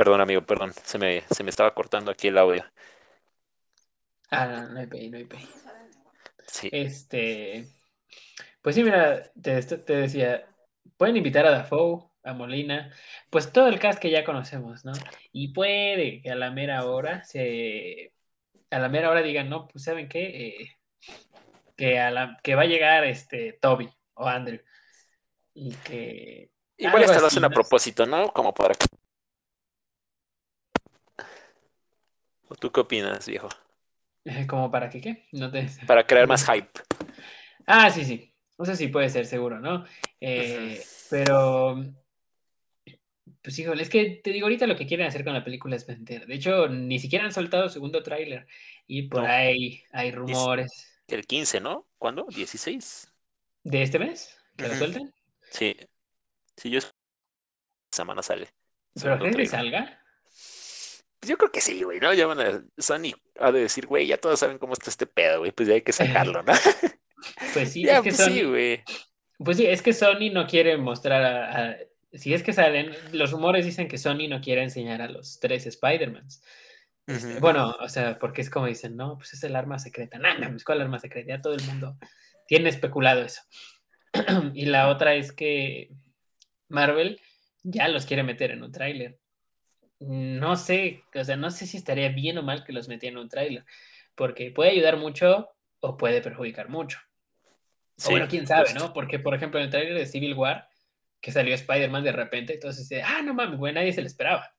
perdón, amigo, perdón, se me, se me estaba cortando aquí el audio. Ah, no, no hay pay, no hay pay. Sí. Este, pues sí, mira, te, te decía, pueden invitar a Dafoe, a Molina, pues todo el cast que ya conocemos, ¿no? Y puede que a la mera hora se, a la mera hora digan, no, pues saben qué, eh, que a la, que va a llegar este Toby o Andrew y que igual esto lo hacen a propósito, ¿no? Como para ¿O tú qué opinas, viejo? ¿Como para qué qué? No te... Para crear más hype. Ah, sí, sí. No sé si puede ser seguro, ¿no? Eh, pero pues híjole, es que te digo, ahorita lo que quieren hacer con la película es vender. De hecho, ni siquiera han soltado segundo tráiler. Y por ahí hay rumores. El 15, ¿no? ¿Cuándo? ¿16? ¿De este mes? ¿Que lo suelten? Sí. Sí, yo semana sale. ¿Pero crees que salga? Pues yo creo que sí, güey, ¿no? Ya van a. Sony ha de decir, güey, ya todos saben cómo está este pedo, güey, pues ya hay que sacarlo, ¿no? pues sí, es que pues sí, güey. Pues sí, es que Sony no quiere mostrar a si es que salen, los rumores dicen que Sony no quiere enseñar a los tres Spider-Mans. Este, bueno, o sea, porque es como dicen, no, pues es el arma secreta. No, no, es el arma secreta. Ya todo el mundo tiene especulado eso. y la otra es que Marvel ya los quiere meter en un tráiler. No sé, o sea, no sé si estaría bien o mal que los metiera en un tráiler, porque puede ayudar mucho o puede perjudicar mucho. bueno, quién sabe, ¿no? Porque, por ejemplo, en el tráiler de Civil War que salió Spider-Man de repente, entonces, ah, no mames, güey, nadie se lo esperaba.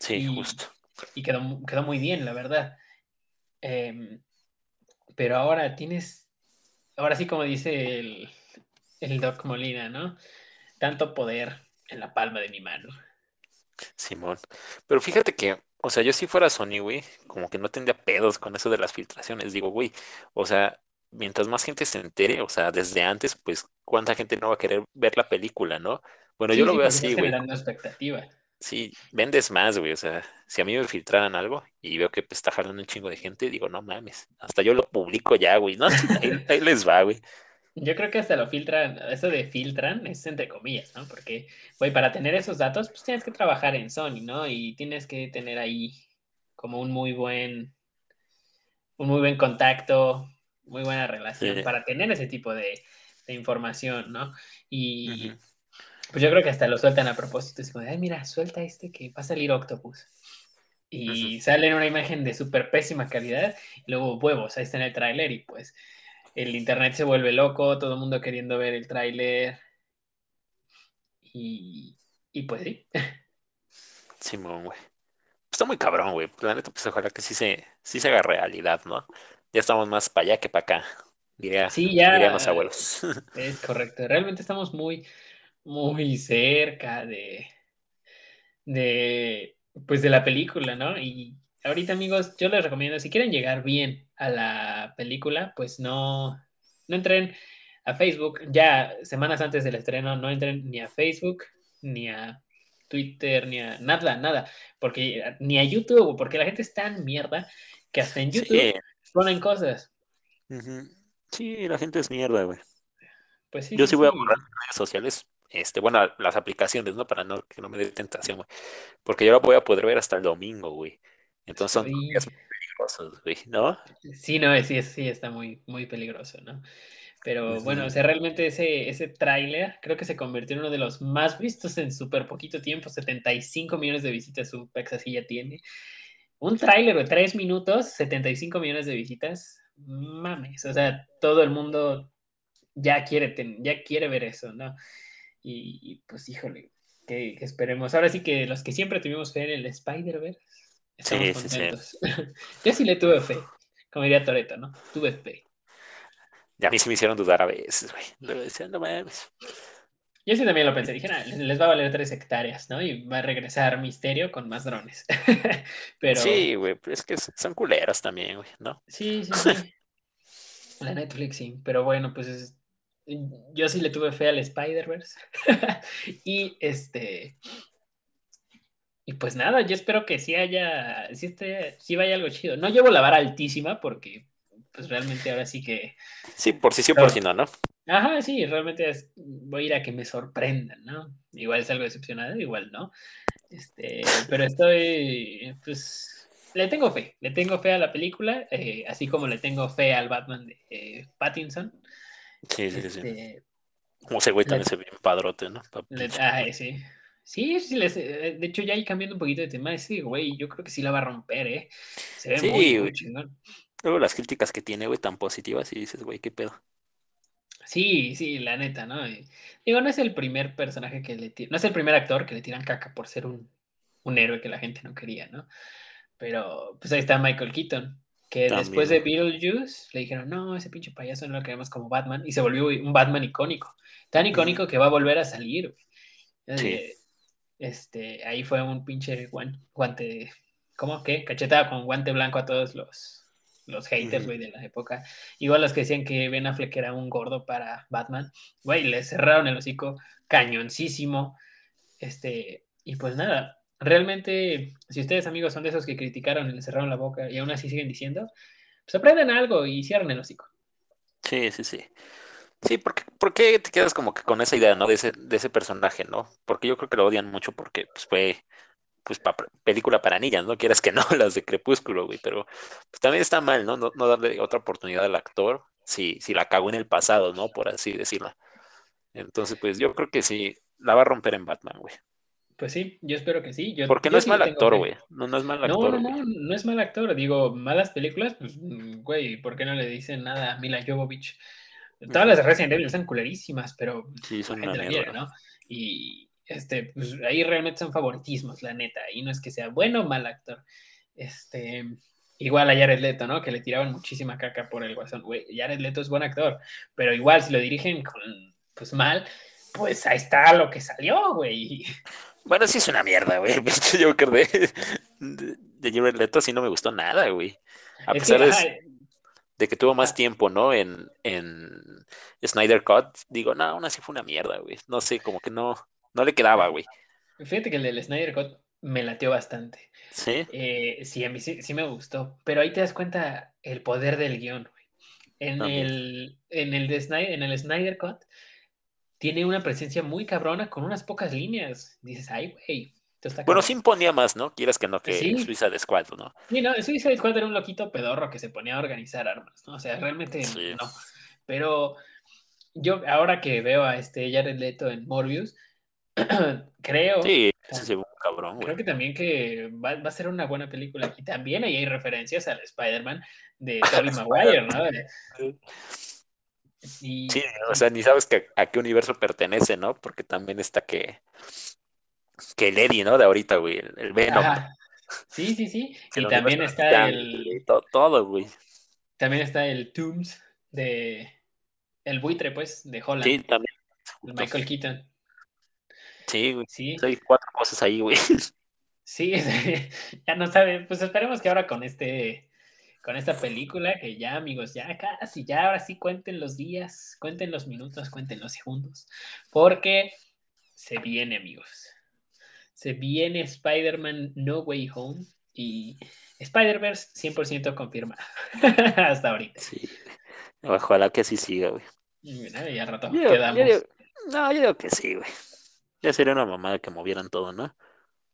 Sí, justo. Y quedó, quedó muy bien, la verdad. Em, pero ahora tienes, ahora sí como dice el, el Doc Molina, ¿no? Tanto poder en la palma de mi mano. Simón. Pero fíjate que, o sea, yo si fuera Sony, güey, como que no tendría pedos con eso de las filtraciones. Digo, güey, o sea, mientras más gente se entere, o sea, desde antes, pues, ¿cuánta gente no va a querer ver la película, no? Bueno, yo lo veo así, güey. expectativa. Sí, vendes más, güey. O sea, si a mí me filtraran algo y veo que pues, está jalando un chingo de gente, digo, no mames, hasta yo lo publico ya, güey, ¿no? Ahí, les va, güey. Yo creo que hasta lo filtran, eso de filtran es entre comillas, ¿no? Porque, güey, para tener esos datos, pues tienes que trabajar en Sony, ¿no? Y tienes que tener ahí como un muy buen, un muy buen contacto, muy buena relación para tener ese tipo de, información, ¿no? Y pues yo creo que hasta lo sueltan a propósito. Es como, ay, mira, suelta este que va a salir Octopus. Y sale en una imagen de súper pésima calidad, y luego huevos, ahí está en el tráiler y pues el internet se vuelve loco, todo el mundo queriendo ver el tráiler. Y, y pues sí. Simón, güey. Está muy cabrón, güey. La neta, pues ojalá que sí se, sí se haga realidad, ¿no? ya estamos más para allá que para acá, diría, sí, ya, dirían los abuelos. Es correcto, realmente estamos muy, muy cerca de, de, pues de la película, ¿no? Y ahorita, amigos, yo les recomiendo, si quieren llegar bien a la película, pues no, no entren a Facebook, ya semanas antes del estreno, no entren ni a Facebook, ni a Twitter, ni a nada, nada, porque ni a YouTube, porque la gente es tan mierda que hasta en YouTube ponen cosas. Sí, la gente es mierda, güey. Pues sí. Yo sí, voy a borrar redes sociales, este, bueno, las aplicaciones, ¿no? Para no, que no me dé tentación, güey. Porque yo la voy a poder ver hasta el domingo, güey. Entonces son muy peligrosos, güey, ¿no? Sí, no, sí, sí, está muy, muy peligroso, ¿no? Pero bueno, o sea, realmente ese, ese tráiler creo que se convirtió en uno de los más vistos en súper poquito tiempo, 75 millones de visitas su así ya tiene un tráiler de tres minutos, 75 millones de visitas, mames, o sea, todo el mundo ya quiere, ya quiere ver eso, ¿no? Y, pues híjole, que, esperemos. Ahora sí que los que siempre tuvimos fe en el Spider-Verse, estamos contentos. Yo sí le tuve fe, como diría Toreto, ¿no? Tuve fe. Ya a mí sí me hicieron dudar a veces, güey. No mames. Yo sí también lo pensé, dije, les, va a valer tres hectáreas, ¿no? Y va a regresar Misterio con más drones. Pero... Sí, güey, es que son culeras también, güey, ¿no? Sí, sí, sí. La Netflix, sí. Pero bueno, pues yo sí le tuve fe al Spider-Verse. y este. Y pues nada, yo espero que sí haya, sí, esté, sí vaya algo chido. No llevo la vara altísima porque, pues realmente ahora sí que. Sí, por si sí o por si no, ¿no? Ajá, sí, realmente voy a ir a que me sorprendan, ¿no? Igual es algo decepcionado, igual no. Este, pero estoy, pues, le tengo fe, le tengo fe a la película, eh, así como le tengo fe al Batman de eh, Pattinson. Sí, sí, sí. Este, como ese güey también se ve padrote, ¿no? ah, sí. Sí, sí, les, eh, de hecho ya ahí cambiando un poquito de tema, ese güey, yo creo que sí la va a romper, ¿eh? Se ve muy, muy chingón. Luego las críticas que tiene, güey, tan positivas y dices, güey, qué pedo. Sí, sí, la neta, ¿no? digo, no es el primer personaje que le no es el primer actor que le tiran caca por ser un, héroe que la gente no quería, ¿no? Pero pues ahí está Michael Keaton, que después de Beetlejuice le dijeron, no, ese pinche payaso no lo queremos como Batman, y se volvió un Batman icónico, tan icónico que va a volver a salir, eh, Este, ahí fue un pinche guante, ¿cómo? ¿Qué? Cachetada con guante blanco a todos los, los haters, güey, de la época. Igual los que decían que Ben Affleck era un gordo para Batman, güey, le cerraron el hocico cañoncísimo. Este, y pues nada, realmente, si ustedes amigos son de esos que criticaron y le cerraron la boca y aún así siguen diciendo, pues aprenden algo y cierren el hocico. Sí, sí, sí. Sí, porque, porque te quedas como que con esa idea, ¿no? De ese, de ese personaje, ¿no? Porque yo creo que lo odian mucho porque pues, fue pues película para niñas, no quieras que no, las de Crepúsculo, güey, pero pues, también está mal, ¿no? ¿no? darle otra oportunidad al actor si, si la cagó en el pasado, ¿no? Por así decirlo. Entonces, pues yo creo que sí, la va a romper en Batman, güey. Pues sí, yo espero que sí. Porque no es mal actor, güey. No, no es mal actor. No, no, no, no es mal actor. Digo, malas películas, pues, mm, güey, ¿por qué no le dicen nada a Mila Jovovich? Todas las de Resident Evil son culerísimas, pero sí, son la gente ¿no? Y, este, pues ahí realmente son favoritismos, la neta, y no es que sea bueno o mal actor. Este, igual a Jared Leto, ¿no? Que le tiraban muchísima caca por el guasón. Güey, Jared Leto es buen actor, pero igual si lo dirigen con, pues mal, pues ahí está lo que salió, güey. Bueno, sí es una mierda, güey. Yo creo de, de, Jared Leto sí no me gustó nada, güey. A pesar de, que tuvo más tiempo, ¿no? En, en Snyder Cut, digo, no, aún así fue una mierda, güey. No sé, como que no, no le quedaba, güey. Fíjate que el del Snyder Cut me lateó bastante. Sí. Eh, sí, a mí sí, me gustó. Pero ahí te das cuenta el poder del guion, güey. En el, en, el de Snyder, en el Snyder Cut tiene una presencia muy cabrona con unas pocas líneas. Dices, ay, güey. Bueno, sí imponía más, ¿no? Quieras que no, que Suiza de Squad, ¿no? Sí, no, Suiza de Squad era un loquito pedorro que se ponía a organizar armas, ¿no? O sea, realmente no. Pero yo, ahora que veo a este Jared Leto en Morbius, creo. Sí, un cabrón, Creo que también que va, a ser una buena película. Y también ahí hay referencias al Spider-Man de Tobey Maguire, ¿no? Sí, o sea, ni sabes que, a qué universo pertenece, ¿no? Porque también está que. Que el Eddie, ¿no? De ahorita, güey. El, Venom. Sí, sí, sí. y también está el. Todo, güey. También está el Tombs de. El buitre, pues, de Holland. Sí, también. Michael Keaton. Sí, güey. Sí. Hay cuatro cosas ahí, güey. Sí, ya no sabe. Pues esperemos que ahora con este, con esta película, que ya, amigos, ya casi, ya ahora sí cuenten los días, cuenten los minutos, cuenten los segundos. Porque se viene, amigos. Se viene Spider-Man No Way Home y Spider-Verse 100% confirma. Hasta ahorita. Sí. Ojalá que así siga, güey. Ya rato quedamos. no, yo digo que sí, güey. Ya sería una mamada que movieran todo, ¿no?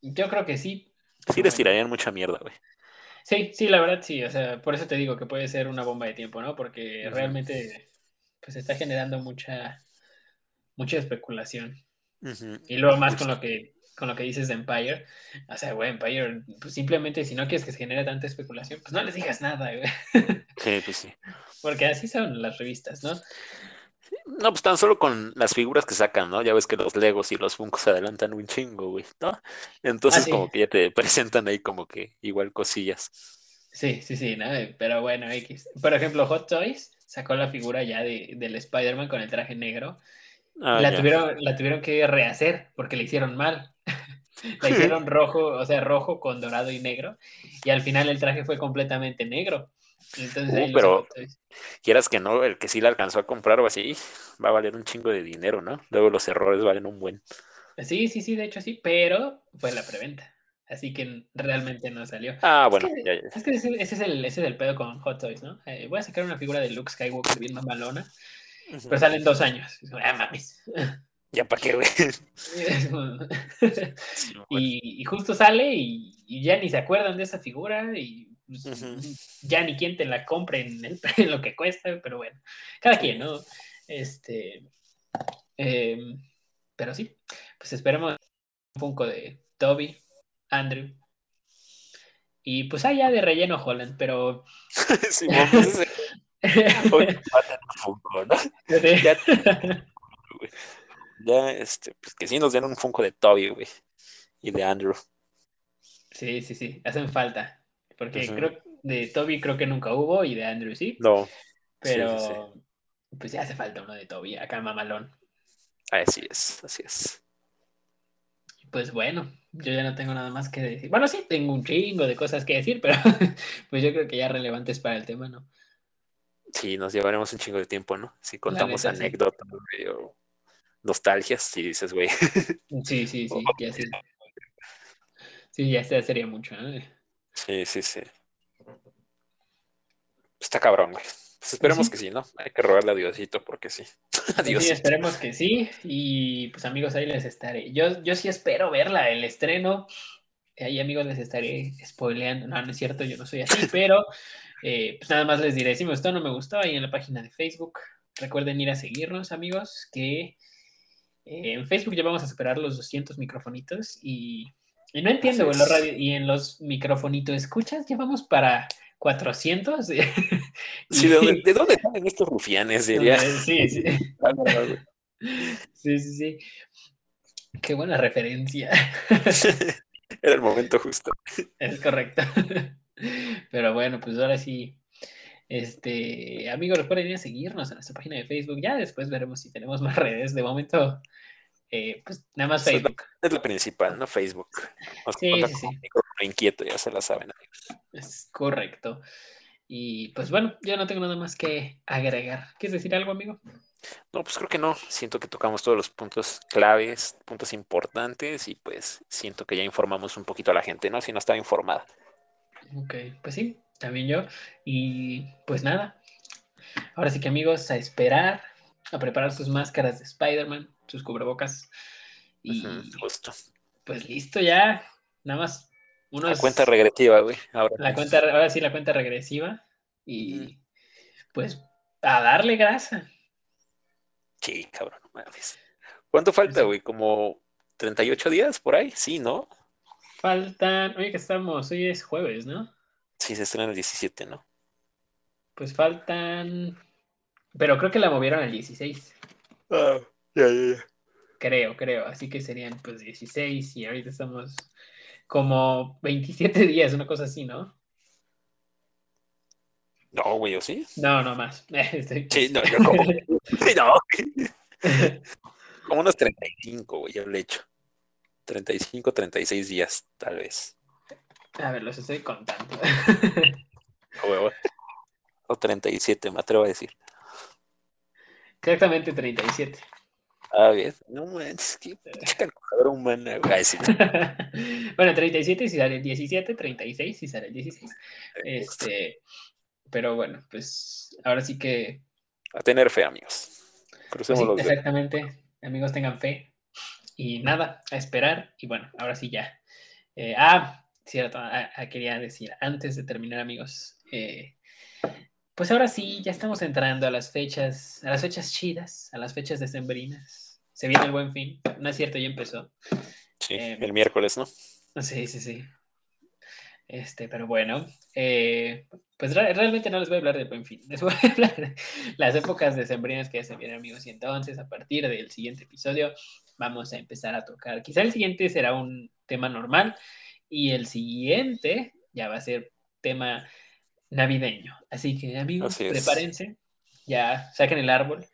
Yo creo que sí. Sí les tirarían mucha mierda, güey. Sí, sí, la verdad sí. O sea, por eso te digo que puede ser una bomba de tiempo, ¿no? Porque realmente pues está generando mucha mucha especulación. Y luego más con lo que con lo que dices de Empire. O sea, güey, Empire, pues simplemente si no quieres que se genere tanta especulación, pues no les digas nada, güey. Sí, pues sí. Porque así son las revistas, ¿no? No, pues tan solo con las figuras que sacan, ¿no? Ya ves que los Legos y los Funkos se adelantan un chingo, güey, ¿no? Entonces, ah, como que ya te presentan ahí como que igual cosillas. Sí, sí, sí, ¿no? Pero bueno, X. Por ejemplo, Hot Toys sacó la figura ya de, del Spider-Man con el traje negro. Ah, la, tuvieron, la tuvieron que rehacer porque le hicieron mal. La hicieron rojo, o sea, rojo con dorado y negro. Y al final el traje fue completamente negro. Entonces, uh, pero quieras que no, el que sí la alcanzó a comprar o así, va a valer un chingo de dinero, ¿no? Luego los errores valen un buen. Sí, sí, sí, de hecho sí, pero fue la preventa. Así que realmente no salió. Ah, bueno, es que, Es que ese, es el, ese, es el, pedo con Hot Toys, ¿no? Eh, voy a sacar una figura de Luke Skywalker bien mamalona, pero salen dos años. Ah, mames. Ya para qué, güey. y, justo sale y, ya ni se acuerdan de esa figura y pues, ya ni quien te la compre en, el, en, lo que cuesta, pero bueno, cada quien, ¿no? Este, em, pero sí, pues esperemos un Funko de Toby, Andrew. Y pues allá de relleno Holland, pero. sí, ya, ya, este, pues que sí nos den un Funko de Toby, güey. Y de Andrew. Sí, sí, sí, hacen falta. Porque creo de Toby creo que nunca hubo y de Andrew sí. No. Pero pues ya hace falta uno de Toby, acá mamalón. Así es, así es. Pues bueno, yo ya no tengo nada más que decir. Bueno, sí, tengo un chingo de cosas que decir, pero pues yo creo que ya relevantes para el tema, ¿no? Sí, nos llevaremos un chingo de tiempo, ¿no? Si contamos anécdotas, o nostalgias, si dices, güey. Sí, sí, sí, ya sí. Sí, ya sería mucho, ¿no? Sí, sí, sí. Está cabrón, güey. Pues esperemos que sí, ¿no? Hay que robarle a Diosito porque sí. Adiós. Sí, esperemos que sí. Y pues amigos, ahí les estaré. Yo, yo sí espero verla, el estreno. Ahí amigos les estaré spoileando. No, no es cierto, yo no soy así, pero eh, pues nada más les diré, si me gustó o no me gustó, ahí en la página de Facebook. Recuerden ir a seguirnos, amigos, que eh, en Facebook ya vamos a superar los 200 microfonitos y, no entiendo, güey, radio, y en los microfonitos escuchas, ya vamos para 400. Sí, ¿de dónde, salen estos rufianes? Diría. Sí, sí. sí, sí, sí. Qué buena referencia. Era el momento justo. Es correcto. Pero bueno, pues ahora sí. Este, amigos, recuerden ir a seguirnos en nuestra página de Facebook. Ya después veremos si tenemos más redes. De momento, eh, pues nada más Facebook. Es lo principal, ¿no? Facebook. sí, sí, sí. Inquieto, ya se la saben, amigos. Es correcto. Y pues bueno, yo no tengo nada más que agregar. ¿Quieres decir algo, amigo? No, pues creo que no. Siento que tocamos todos los puntos claves, puntos importantes y pues siento que ya informamos un poquito a la gente, ¿no? Si no estaba informada. Ok, pues sí, también yo. Y pues nada. Ahora sí que amigos, a esperar, a preparar sus máscaras de Spider-Man, sus cubrebocas. Y justo. pues listo ya. Nada más la cuenta regresiva, güey. Ahora. La cuenta, ahora sí, la cuenta regresiva. Y pues a darle grasa. Sí, cabrón, ¿Cuánto falta, güey? ¿Como 38 días por ahí? Sí, ¿no? Faltan, oye, que estamos, hoy es jueves, ¿no? Sí, se estrena el 17, ¿no? Pues faltan, pero creo que la movieron al 16. Ah, ya, ya, ya. Creo, creo, así que serían pues 16 y ahorita estamos como 27 días, una cosa así, ¿no? No, güey, ¿o sí? No, no más. Sí, no, yo como. no. como unos 35, güey, yo le he hecho. 35, 36 días, tal vez. A ver, los estoy contando. o, o 37, me atrevo a decir. Exactamente 37. Ah, bien. No manches, qué calculadora humana, güey. bueno, 37 si sale el 17, 36 si sale el 16. Este, pero bueno, pues ahora sí que. A tener fe, amigos. Crucemos los Exactamente, amigos, tengan fe. Y nada, a esperar. Y bueno, ahora sí ya. Eh, ah, cierto, ah, ah, quería decir, antes de terminar, amigos, eh, pues ahora sí, ya estamos entrando a las fechas, a las fechas chidas, a las fechas decembrinas. Se viene el buen fin. No es cierto, ya empezó. Sí, eh, el miércoles, ¿no? Sí, sí, sí. Este, pero bueno, eh, pues realmente no les voy a hablar del buen fin. Les voy a hablar de las épocas decembrinas que ya se vienen, amigos. Y entonces, a partir del siguiente episodio, vamos a empezar a tocar. Quizá el siguiente será un tema normal y el siguiente ya va a ser tema navideño. Así que amigos, prepárense, ya saquen el árbol,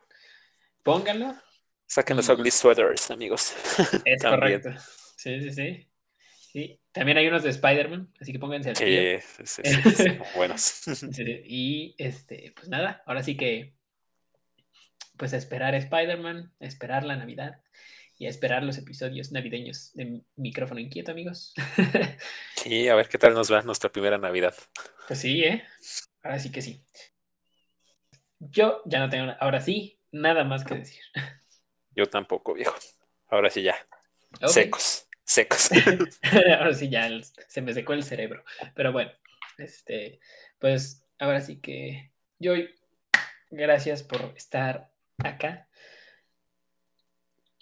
pónganlo Saquen los ugly sweaters, amigos. Es correcto. Sí, sí, sí. Sí, también hay unos de Spider-Man, así que pónganse al Sí, sí, sí, buenos. y este, pues nada, ahora sí que pues a esperar Spider-Man, a esperar la Navidad y a esperar los episodios navideños de Micrófono Inquieto, amigos. Sí, a ver qué tal nos va nuestra primera Navidad. Pues sí, ¿eh? Ahora sí que sí. Yo ya no tengo, ahora sí, nada más que decir. Yo tampoco, viejo. Ahora sí ya. Secos secos. ahora sí ya se me secó el cerebro. Pero bueno, este, pues ahora sí que yo gracias por estar acá.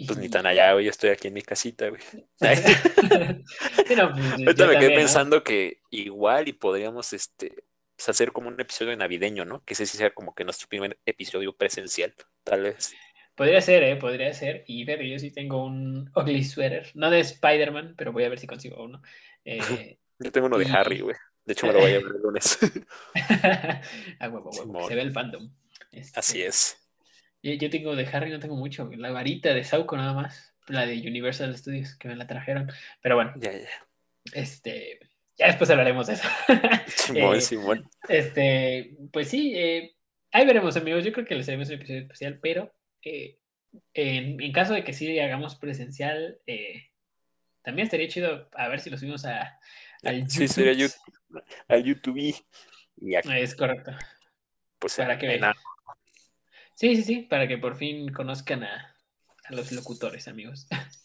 Pues ni tan allá, güey, yo estoy aquí en mi casita, güey. Pues, Ahorita me quedé pensando que igual y podríamos este, pues, hacer como un episodio navideño, ¿no? Que ese sí sea como que nuestro primer episodio presencial, tal vez. Podría ser, ¿eh? Podría ser. Y pero yo sí tengo un ugly sweater. No de Spider-Man, pero voy a ver si consigo uno. Eh, yo tengo uno de Harry, güey. De hecho, me lo voy a ver el lunes. huevo, huevo. Se ve el fandom. Este, Así es. Yo, tengo de Harry, no tengo mucho. La varita de Sauco nada más. La de Universal Studios, que me la trajeron. Pero bueno. Ya, ya. Este. Ya después hablaremos de eso. Simón, eh, Simón. Este, pues sí, eh, ahí veremos, amigos. Yo creo que les haremos un episodio especial, pero eh, en, caso de que sí hagamos presencial, eh, también estaría chido a ver si lo subimos a, al YouTube. Sí, sería YouTube, al YouTube. Es correcto. Pues para que Sí, sí, sí, para que por fin conozcan a, los locutores, amigos.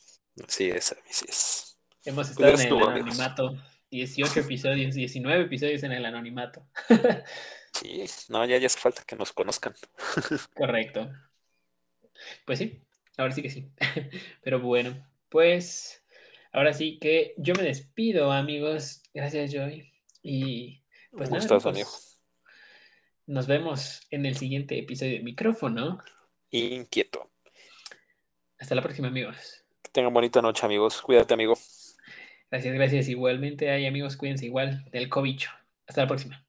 Sí es, así es. Hemos estado en el anonimato, 18 episodios, 19 episodios en el anonimato. Sí, no, ya, ya hace falta que nos conozcan. Correcto. Pues sí, ahora sí que sí. Pero bueno, pues ahora sí que yo me despido, amigos. Gracias, Joy. Y pues nada, amigo. Nos vemos en el siguiente episodio de micrófono. Inquieto. Hasta la próxima, amigos. Que tengan bonita noche, amigos. Cuídate, amigo. Gracias, gracias. Igualmente, hay amigos, cuídense igual del cobicho. Hasta la próxima.